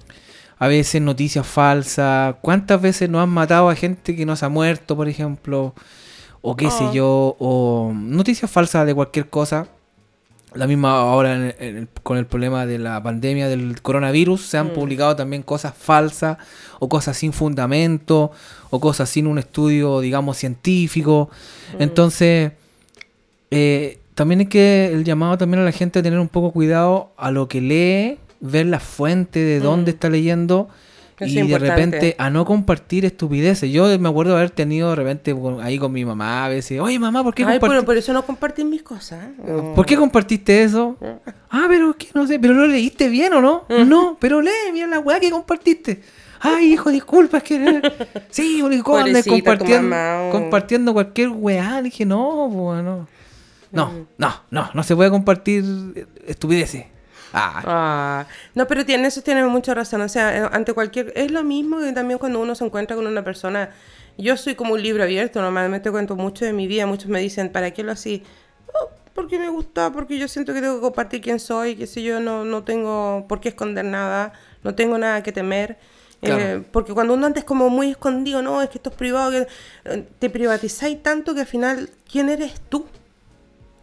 A veces noticias falsas. ¿Cuántas veces no han matado a gente que no se ha muerto, por ejemplo? O qué sé Oh. yo. O noticias falsas de cualquier cosa. La misma ahora en el- en el- con el problema de la pandemia del coronavirus se han Mm. publicado también cosas falsas o cosas sin fundamento o cosas sin un estudio, digamos, científico. Mm. Entonces, eh, también hay que el llamado también a la gente a tener un poco cuidado a lo que lee, ver la fuente de dónde Mm. está leyendo Es y de repente a no compartir estupideces. Yo me acuerdo haber tenido de repente ahí con mi mamá a veces, oye mamá, ¿por qué compartiste? pero por eso no compartís mis cosas. ¿eh? ¿Por qué compartiste eso? Ah, pero es que no sé, pero lo leíste bien o no? No, pero lee, mira la weá que compartiste. Ay, hijo, disculpa, es que. Sí, porque ¿cómo andas Pobrecita tu compartiendo, oh. compartiendo cualquier weá. Le dije, no, pues no. Mm. no, no, no se puede compartir estupideces. Ah, Ah, no, pero tiene, eso tiene mucha razón. O sea, eh, ante cualquier. Es lo mismo que también cuando uno se encuentra con una persona. Yo soy como un libro abierto, normalmente cuento mucho de mi vida. Muchos me dicen, ¿para qué lo así? "Oh, porque me gusta, porque yo siento que tengo que compartir quién soy, que si yo no, no tengo por qué esconder nada, no tengo nada que temer. Eh, porque cuando uno antes como muy escondido, no, es que esto es privado, que eh, te privatizáis tanto que al final, ¿quién eres tú?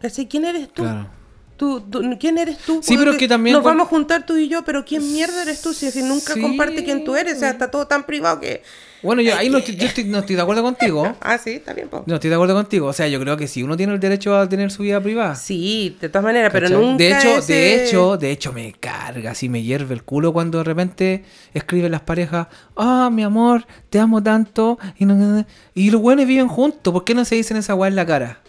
¿Cachai? ¿Quién eres tú? claro. Tú, tú- ¿Quién eres tú? Sí, pero Porque que también Nos vamos a juntar tú y yo, pero ¿quién mierda eres tú? Si, si nunca Sí. comparte quién tú eres, o sea, está todo tan privado que... Bueno, yo ahí no, estoy- yo estoy, no estoy de acuerdo contigo. Ah, sí, está bien, po. No estoy de acuerdo contigo. O sea, yo creo que si uno tiene el derecho a tener su vida privada. Sí, de todas maneras, pero nunca de hecho, ese- de hecho, de hecho me carga, así me hierve el culo cuando de repente escriben las parejas, ah, mi amor, te amo tanto, y, no- y los buenos viven juntos, ¿por qué no se dicen esa weá en la cara?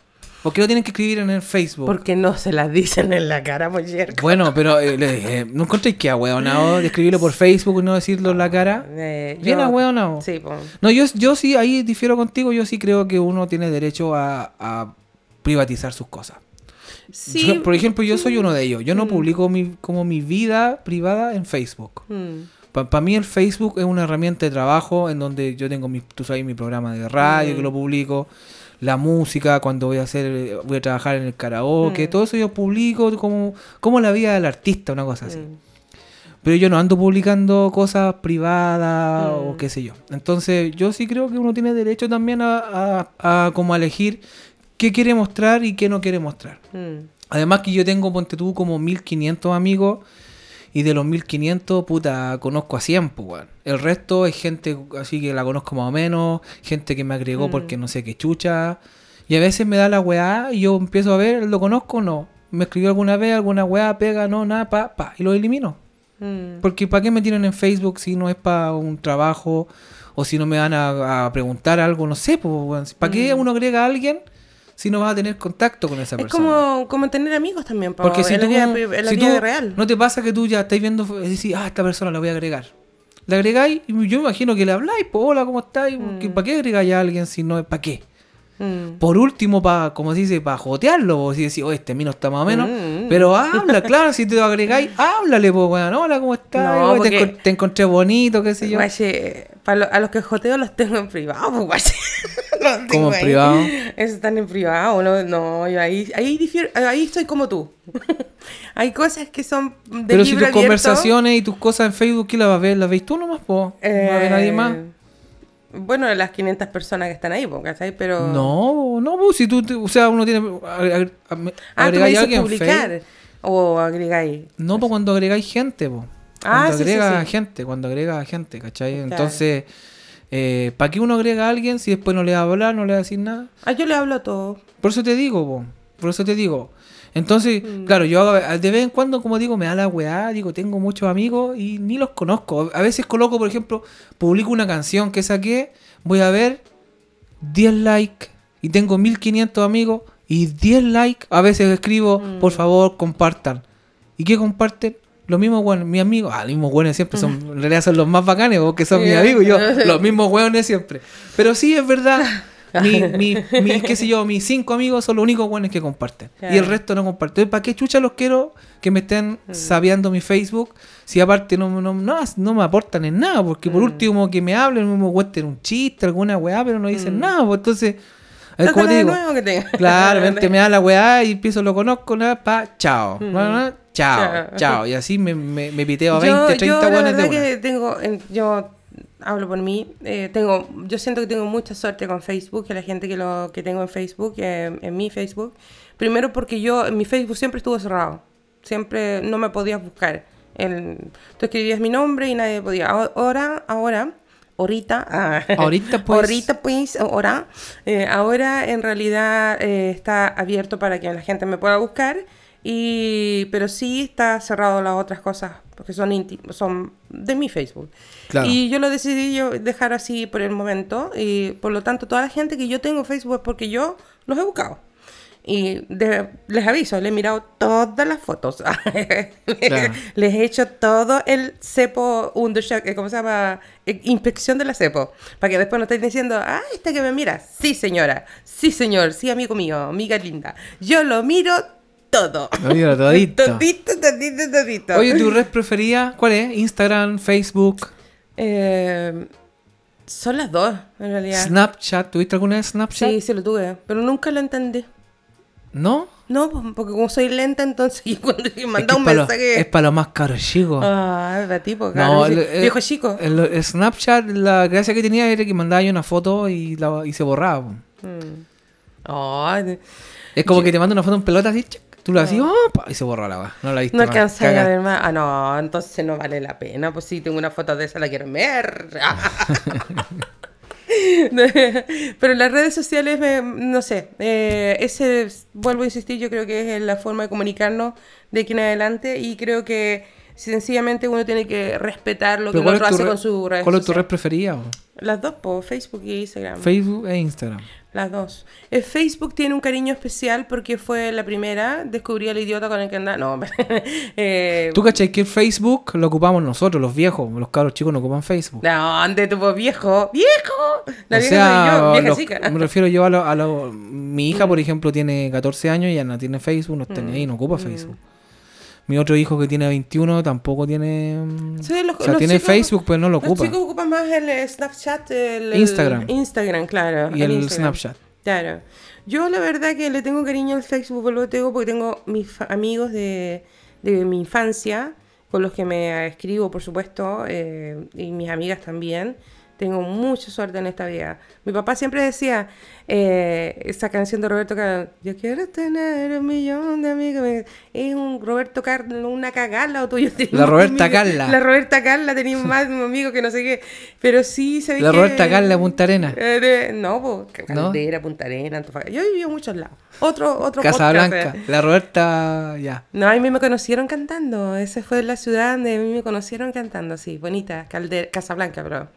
¿Por qué lo tienen que escribir en el Facebook? Porque no se las dicen en la cara, yerco. Bueno, pero eh, le dije, ¿no encontréis que ahueonado de escribirlo por Facebook y no decirlo en la cara? Eh, Bien yo- ahueonado. Sí, pues. No, yo, yo sí, ahí difiero contigo, yo sí creo que uno tiene derecho a, a privatizar sus cosas. Sí. Yo, por ejemplo, yo soy uno de ellos. Yo no Mm. publico mi, como mi vida privada en Facebook. Mm, Para mí el Facebook es una herramienta de trabajo en donde yo tengo mi, tú sabes, mi programa de radio Mm. que lo publico, la música cuando voy a hacer, voy a trabajar en el karaoke, Mm. todo eso yo publico como, como la vida del artista, una cosa así. mm. Pero yo no ando publicando cosas privadas o Mm. qué sé yo. Entonces yo sí creo que uno tiene derecho también a, a, a como a elegir qué quiere mostrar y qué no quiere mostrar. Además que yo tengo, ponte tú, como 1500 amigos y de los 1500, puta, conozco a 100, pues, weón. El resto es gente así que la conozco más o menos, gente que me agregó Mm. porque no sé qué chucha. Y a veces me da la weá y yo empiezo a ver, ¿lo conozco o no? Me escribió alguna vez, alguna weá, pega, no, nada, pa, pa, y lo elimino. Mm. Porque ¿para qué me tienen en Facebook si no es para un trabajo o si no me van a, a preguntar algo? No sé, pues, ¿para qué Mm. uno agrega a alguien si no va a tener contacto con esa Es persona? como, como tener amigos también, po, Porque si en tú, la vida, pri- en la si vida tú- real. no te pasa que tú ya estáis viendo y decís, ah, esta persona la voy a agregar. La agregáis y yo me imagino que le habláis, pues hola, ¿cómo estáis? Mm. ¿Para qué agregáis a alguien si no es para qué? Mm. Por último, para, como se dice, para jotearlo, o si decís, oh, este mino está más o menos. Mm. Pero habla, claro, si te agregáis, háblale, pues, weón, hola, ¿cómo estás? No, te, porque- encon- te encontré bonito, qué sé yo. Guache, lo- a los que joteo los tengo en privado, pues, guache. Los ¿Cómo en ahí. privado? Esos están en privado, no, no yo ahí, ahí, difiero- ahí estoy como tú. Hay cosas que son de Pero si libro tus abierto, conversaciones y tus cosas en Facebook, ¿qué las vas a ver? ¿Las veis tú nomás, po? ¿No va a ver nadie eh, más? Bueno, las 500 personas que están ahí, pues, ¿cachai? Pero... No, no, pues si tú, te- o sea, uno tiene. agre- agre- Ah, tú me dices publicar. Facebook. O agregáis. No, pues cuando agregáis gente, po. Ah, Cuando sí, sí, agrega sí. gente, cuando agrega gente, ¿cachai? Claro. Entonces, eh, ¿para qué uno agrega a alguien si después no le va a hablar, no le va a decir nada? Ah, yo le hablo a todos. Por eso te digo, po. Por eso te digo. Entonces, Mm. claro, yo de vez en cuando, como digo, me da la weá, digo, tengo muchos amigos y ni los conozco. A veces coloco, por ejemplo, publico una canción que saqué, voy a ver 10 likes y tengo 1500 amigos y 10 likes. A veces escribo, Mm. por favor, compartan. ¿Y qué comparten? Los mismos buenos, mis amigos, ah, los mismos buenos siempre son, en realidad son los más bacanes, porque son mis amigos, yo, los mismos hueones siempre. Pero sí, es verdad, mi, mi, mi- qué sé yo, mis cinco amigos son los únicos buenos que comparten. Y el resto no comparten. ¿para qué chucha los quiero que me estén Mm. sabiando mi Facebook? Si aparte no, no, no, no me aportan en nada, porque por Mm. último que me hablen, me cuenten un chiste, alguna weá, pero no dicen Mm. nada. Pues entonces, Es como te digo. que. Claro, vente, me da la weá y piso lo conozco, nada, pa, chao. Mm. Bueno, chao, Chao. chao. Y así me, me, me piteo a Yo- 20, 30 yo, la weones de verdad una. que tengo, en- yo hablo por mí, eh, tengo, yo siento que tengo mucha suerte con Facebook, que la gente que lo que tengo en Facebook, eh, en mi Facebook, primero porque yo, mi Facebook siempre estuvo cerrado, siempre no me podías buscar. El, tú escribías mi nombre y nadie podía. Ahora, ahora, ahorita, ah, Ahorita, pues. ahorita pues, ahora, eh, ahora en realidad está abierto para que la gente me pueda buscar, y, pero sí está cerrado las otras cosas, porque son, son de mi Facebook. Claro. Y yo lo decidí yo dejar así por el momento, y por lo tanto toda la gente que yo tengo en Facebook es porque yo los he buscado. Y de- les aviso, le he mirado todas las fotos. Claro. Les he hecho todo el cepo, eh, ¿cómo se llama? Eh, Inspección de la cepo. Para que después no estén diciendo, ah, esta que me mira. Sí, señora. Sí, señor. Sí, amigo mío. Amiga linda. Yo lo miro todo. Lo miro todito. Todito, todito, todito. Oye, ¿tu red preferida cuál es? ¿Instagram, Facebook, Eh, son las dos, en realidad. Snapchat? ¿Tuviste alguna vez Snapchat? Sí, sí lo tuve. Pero nunca lo entendí. ¿No? No, pues, porque como soy lenta, entonces y cuando Es manda un es para mensaje. es para los más caros chicos. Ah, para tipo, No, claro. el- sí. el- viejo chico. El, el Snapchat, la gracia que tenía era que mandaba yo una foto y, la- y se borraba. Mm. Es como que te manda una foto en pelota así, chic, tú la hacías y se borra la. No la viste no más. alcanza a ver más. Ah, no, entonces no vale la pena. Pues si tengo una foto de esa, la quiero ver. Pero las redes sociales, me- no sé, eh, ese, vuelvo a insistir, yo creo que es la forma de comunicarnos de aquí en adelante y creo que sencillamente uno tiene que respetar lo que el ¿cuál otro hace con su red ¿Cuál es tu red preferida? po? Las dos, por Facebook y Instagram. Facebook e Instagram. Las dos. El Facebook tiene un cariño especial porque fue la primera. Descubrí al idiota con el que andaba. No, eh, ¿Tú cachai que el Facebook lo ocupamos nosotros, los viejos? Los cabros chicos no ocupan Facebook. No, ande tu viejo. ¡Viejo! La o vieja sea, soy yo, vieja los- chica. me refiero yo a lo, a lo- Mi hija, por ejemplo, tiene 14 años y ya no tiene Facebook, no está ni ahí, no Mm. ocupa Facebook. Mi otro hijo que tiene 21 tampoco tiene... mm, Sí, los- o sea, los tiene chicos- Facebook, pero no lo Los ocupa. chicos ocupan más el eh, Snapchat, el, Instagram. Instagram, claro. Y el. Snapchat. Claro. Yo la verdad que le tengo cariño al Facebook, lo tengo, porque tengo mis amigos de, de mi infancia, con los que me escribo, por supuesto, eh, y mis amigas también. Tengo mucha suerte en esta vida. Mi papá siempre decía eh, esa canción de Roberto Carlos, yo quiero tener un millón de amigos. Es un Roberto Carlos, una cagala o tuyo. La Roberta Carla. La Roberta Carla tenía más amigos que no sé qué. Pero sí, ¿sabes La? Roberta Carla Punta Arena. Eh, no, ¿No? Caldera, Punta Arenas, Antofagasta. Yo he vivido en muchos lados. Otro, otro Casa podcast, Blanca. eh. La Roberta, ya. No, a mí me conocieron cantando. Esa fue la ciudad donde a mí me conocieron cantando. Sí, bonita. Caldera, Casablanca, pero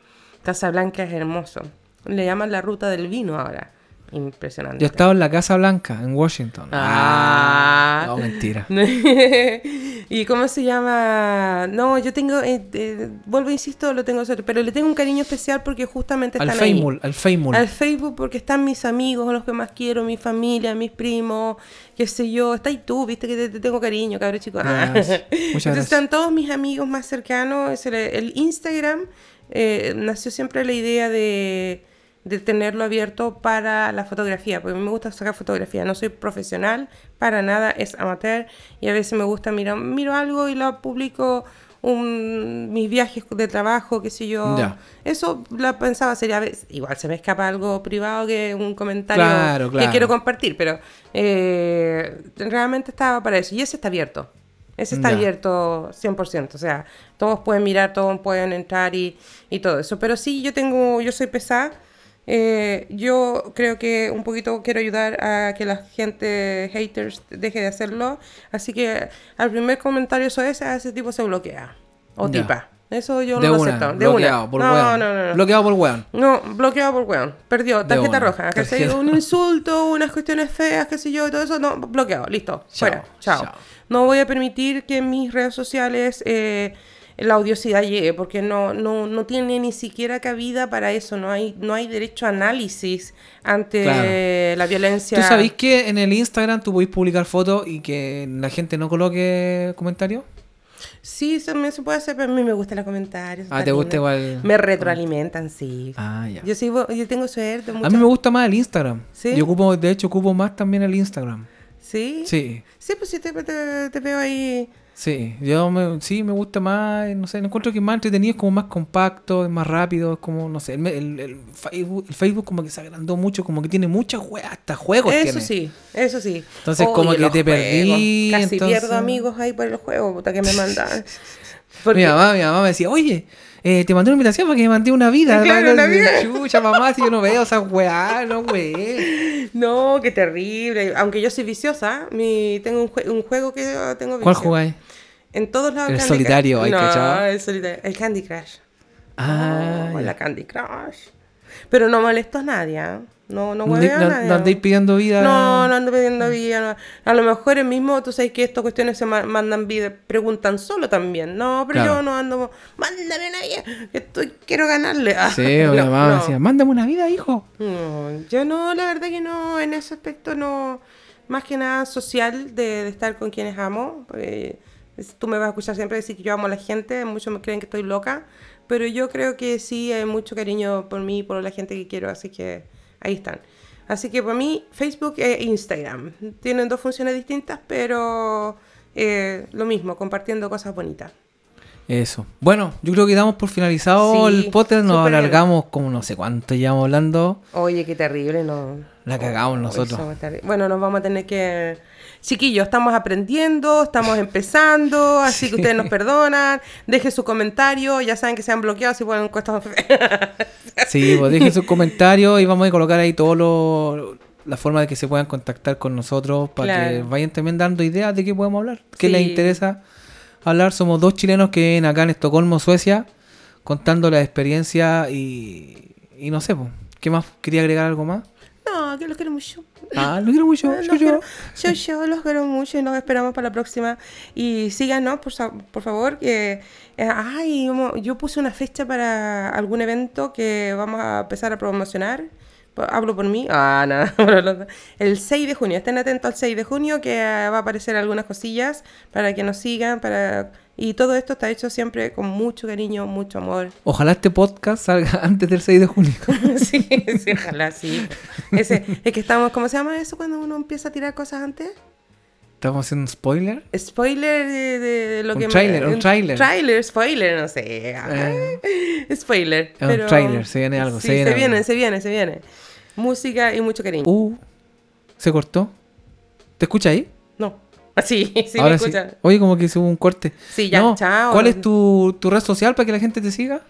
Casablanca es hermoso. Le llaman la ruta del vino ahora. Impresionante. Yo he estado en la Casa Blanca, en Washington. Ah. no, mentira. ¿Y cómo se llama? No, yo tengo, eh, eh, vuelvo, insisto, lo tengo pero le tengo un cariño especial porque justamente Al están ahí. Feymul, al Feymul. Al Facebook porque están mis amigos, los que más quiero, mi familia, mis primos, qué sé yo. Está ahí tú, viste que te, te tengo cariño, cabrón chico. Muchas Entonces gracias. están todos mis amigos más cercanos. El Instagram eh, nació siempre la idea de, de tenerlo abierto para la fotografía, porque a mí me gusta sacar fotografía. No soy profesional, para nada, es amateur. Y a veces me gusta mirar, miro algo y lo publico. Un, mis viajes de trabajo, qué sé yo. Ya. Eso lo pensaba sería, igual se me escapa algo privado que un comentario Claro, claro. que quiero compartir, pero eh, realmente estaba para eso. Y ese está abierto. Ese está Ya. abierto 100%. O sea, todos pueden mirar, todos pueden entrar y, y todo eso. Pero sí, yo tengo, yo soy pesada. Eh, yo creo que un poquito quiero ayudar a que la gente haters deje de hacerlo. Así que al primer comentario eso es, a ese tipo se bloquea. O Ya. tipa. Eso yo de no lo una, acepto. De bloqueado una. por no, weón. no, no, no. Bloqueado por weón. No, bloqueado por weón. Perdió. Tarjeta roja. Que Tarjeta. Un insulto, unas cuestiones feas, qué sé yo, todo eso. No, bloqueado. Listo. Chao, Fuera. Chao. chao. No voy a permitir que en mis redes sociales eh, la odiosidad llegue, porque no, no, no tiene ni siquiera cabida para eso. No hay, no hay derecho a análisis ante Claro. la violencia. ¿Tú sabéis que en el Instagram tú podéis publicar fotos y que la gente no coloque comentarios? Sí, también se puede hacer, pero a mí me gustan los comentarios. Ah, ¿te gusta lindo. igual? Me retroalimentan, sí. Ah, ya. Yo, sí, yo tengo suerte. A mí me gusta más el Instagram. ¿Sí? Yo ocupo, de hecho, ocupo más también el Instagram. ¿Sí? Sí, Sí, pues sí, te, te- te veo ahí. Sí. Yo me, sí me gusta más, no sé, encuentro que es más entretenido, es como más compacto, es más rápido, es como, no sé, el, el- el Facebook, el Facebook como que se agrandó mucho, como que tiene muchas weas, hasta juegos Eso tiene. sí, eso sí. Entonces, Oye, como que los te perdí, juegos. Casi entonces- pierdo amigos ahí por el juego, puta, que me mandan. Porque- Mi mamá, mi mamá me decía, oye, eh, te mandé una invitación para que me mandé una vida. Claro, una vida. Chucha, mamá, si yo no veo esas weas, no wey. No, qué terrible. Aunque yo soy viciosa, mi, tengo un, jue- un juego que tengo vicio. ¿Cuál jugáis? En todos lados. El Candy solitario, Crush. ay, no, cachao. el solitario. El Candy Crush. Ah, Oh, la Candy Crush. Pero no molesto a nadie, ¿ah? No, no no, a nadie. no andáis pidiendo vida. No, no ando pidiendo vida. no. A lo mejor el mismo, tú sabes que estas cuestiones se ma- mandan vida, preguntan solo también. No, pero Claro. yo no ando, mándame una vida, que estoy, quiero ganarle. Ah, Sí, mi no, mamá decía, mándame una vida, hijo. No, yo no, la verdad que no, en ese aspecto no, más que nada social de, de estar con quienes amo. porque tú me vas a escuchar siempre decir que yo amo a la gente, muchos me creen que estoy loca, pero yo creo que sí hay mucho cariño por mí y por la gente que quiero, así que ahí están. Así que para mí Facebook e Instagram tienen dos funciones distintas, pero eh, lo mismo, compartiendo cosas bonitas. Eso. Bueno, yo creo que damos por finalizado Sí, el podcast. Nos bien. alargamos como no sé cuánto llevamos hablando. Oye, qué terrible, no. La cagamos nosotros. Bueno, nos vamos a tener que. Chiquillos, estamos aprendiendo, estamos empezando, así que ustedes nos perdonan. Dejen su comentario, ya saben que se han bloqueado si ponen cosas. Sí, pues dejen sus comentarios y vamos a colocar ahí todo lo, la forma de que se puedan contactar con nosotros para que vayan también dando ideas de qué podemos hablar. ¿Qué Sí. les interesa hablar? Somos dos chilenos que viven acá en Estocolmo, Suecia, contando la experiencia y, y no sé, pues, ¿qué más? ¿Quería agregar algo más? No, que los quiero mucho. Ah, lo quiero mucho. Los yo, yo. quiero- yo, yo los quiero mucho y nos esperamos para la próxima. Y síganos, por, por favor. Que, eh, ay, yo puse una fecha para algún evento que vamos a empezar a promocionar. Hablo por mí. Ah, nada. los. El 6 de junio. Estén atentos al 6 de junio que va a aparecer algunas cosillas para que nos sigan. para Y todo esto está hecho siempre con mucho cariño, mucho amor. Ojalá este podcast salga antes del 6 de junio. sí, sí, ojalá, sí. Ese, es que estamos, ¿cómo se llama eso cuando uno empieza a tirar cosas antes? Estamos haciendo un spoiler. Spoiler de, de lo Un que me- tráiler, un tráiler. Trailer, spoiler, no sé. Eh. Spoiler. Es un tráiler, se viene algo, Sí, se viene se viene, algo. se viene, se viene. Música y mucho cariño. Uh, se cortó. ¿Te escucha ahí? Sí, sí, Ahora me sí. escuchan. Oye, como que hubo un corte. Sí, ya, No, chao. ¿Cuál es tu, tu red social para que la gente te siga?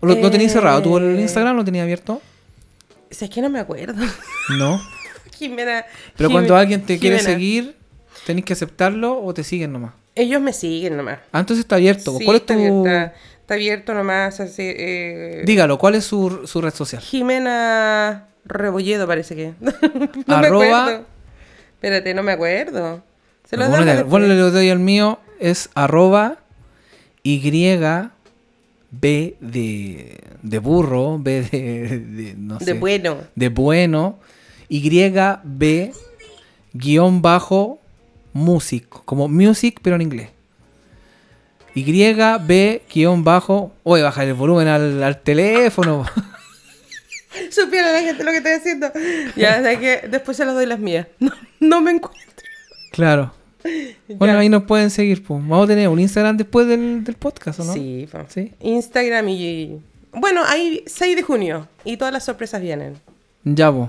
¿O ¿Lo, lo tenías cerrado? ¿Tú el Eh. Instagram lo tenías abierto? Si es que no me acuerdo. No. Jimena. Pero cuando alguien te quiere seguir, ¿tenés que aceptarlo o te siguen nomás? Ellos me siguen nomás. Ah, entonces está abierto. Sí, ¿Cuál es está tu...? abierta- está abierto nomás. Así, eh, Dígalo, ¿cuál es su, su red social? Jimena Rebolledo parece que. no me Arroba- acuerdo. Espérate, no me acuerdo. Se los Bueno, damos le- después. bueno, le doy al mío, es arroba Y B de, de burro, B de, de- no De sé, bueno. de bueno, YB guion bajo music, como music pero en inglés. YB guion bajo, oye, bajar el volumen al, al teléfono. Supiera la gente lo que estoy haciendo. Ya, que después se los doy las mías. No, no me encuentro. claro. Bueno, ahí nos pueden seguir. Pues. Vamos a tener un Instagram después del, del podcast, ¿o no? Sí. Sí. Instagram y. Bueno, hay 6 de junio y todas las sorpresas vienen. Ya, pues.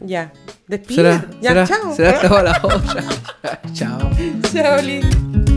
Ya. Despide. Ya, será, chao. será hasta la otra. chao. Chao, Liz.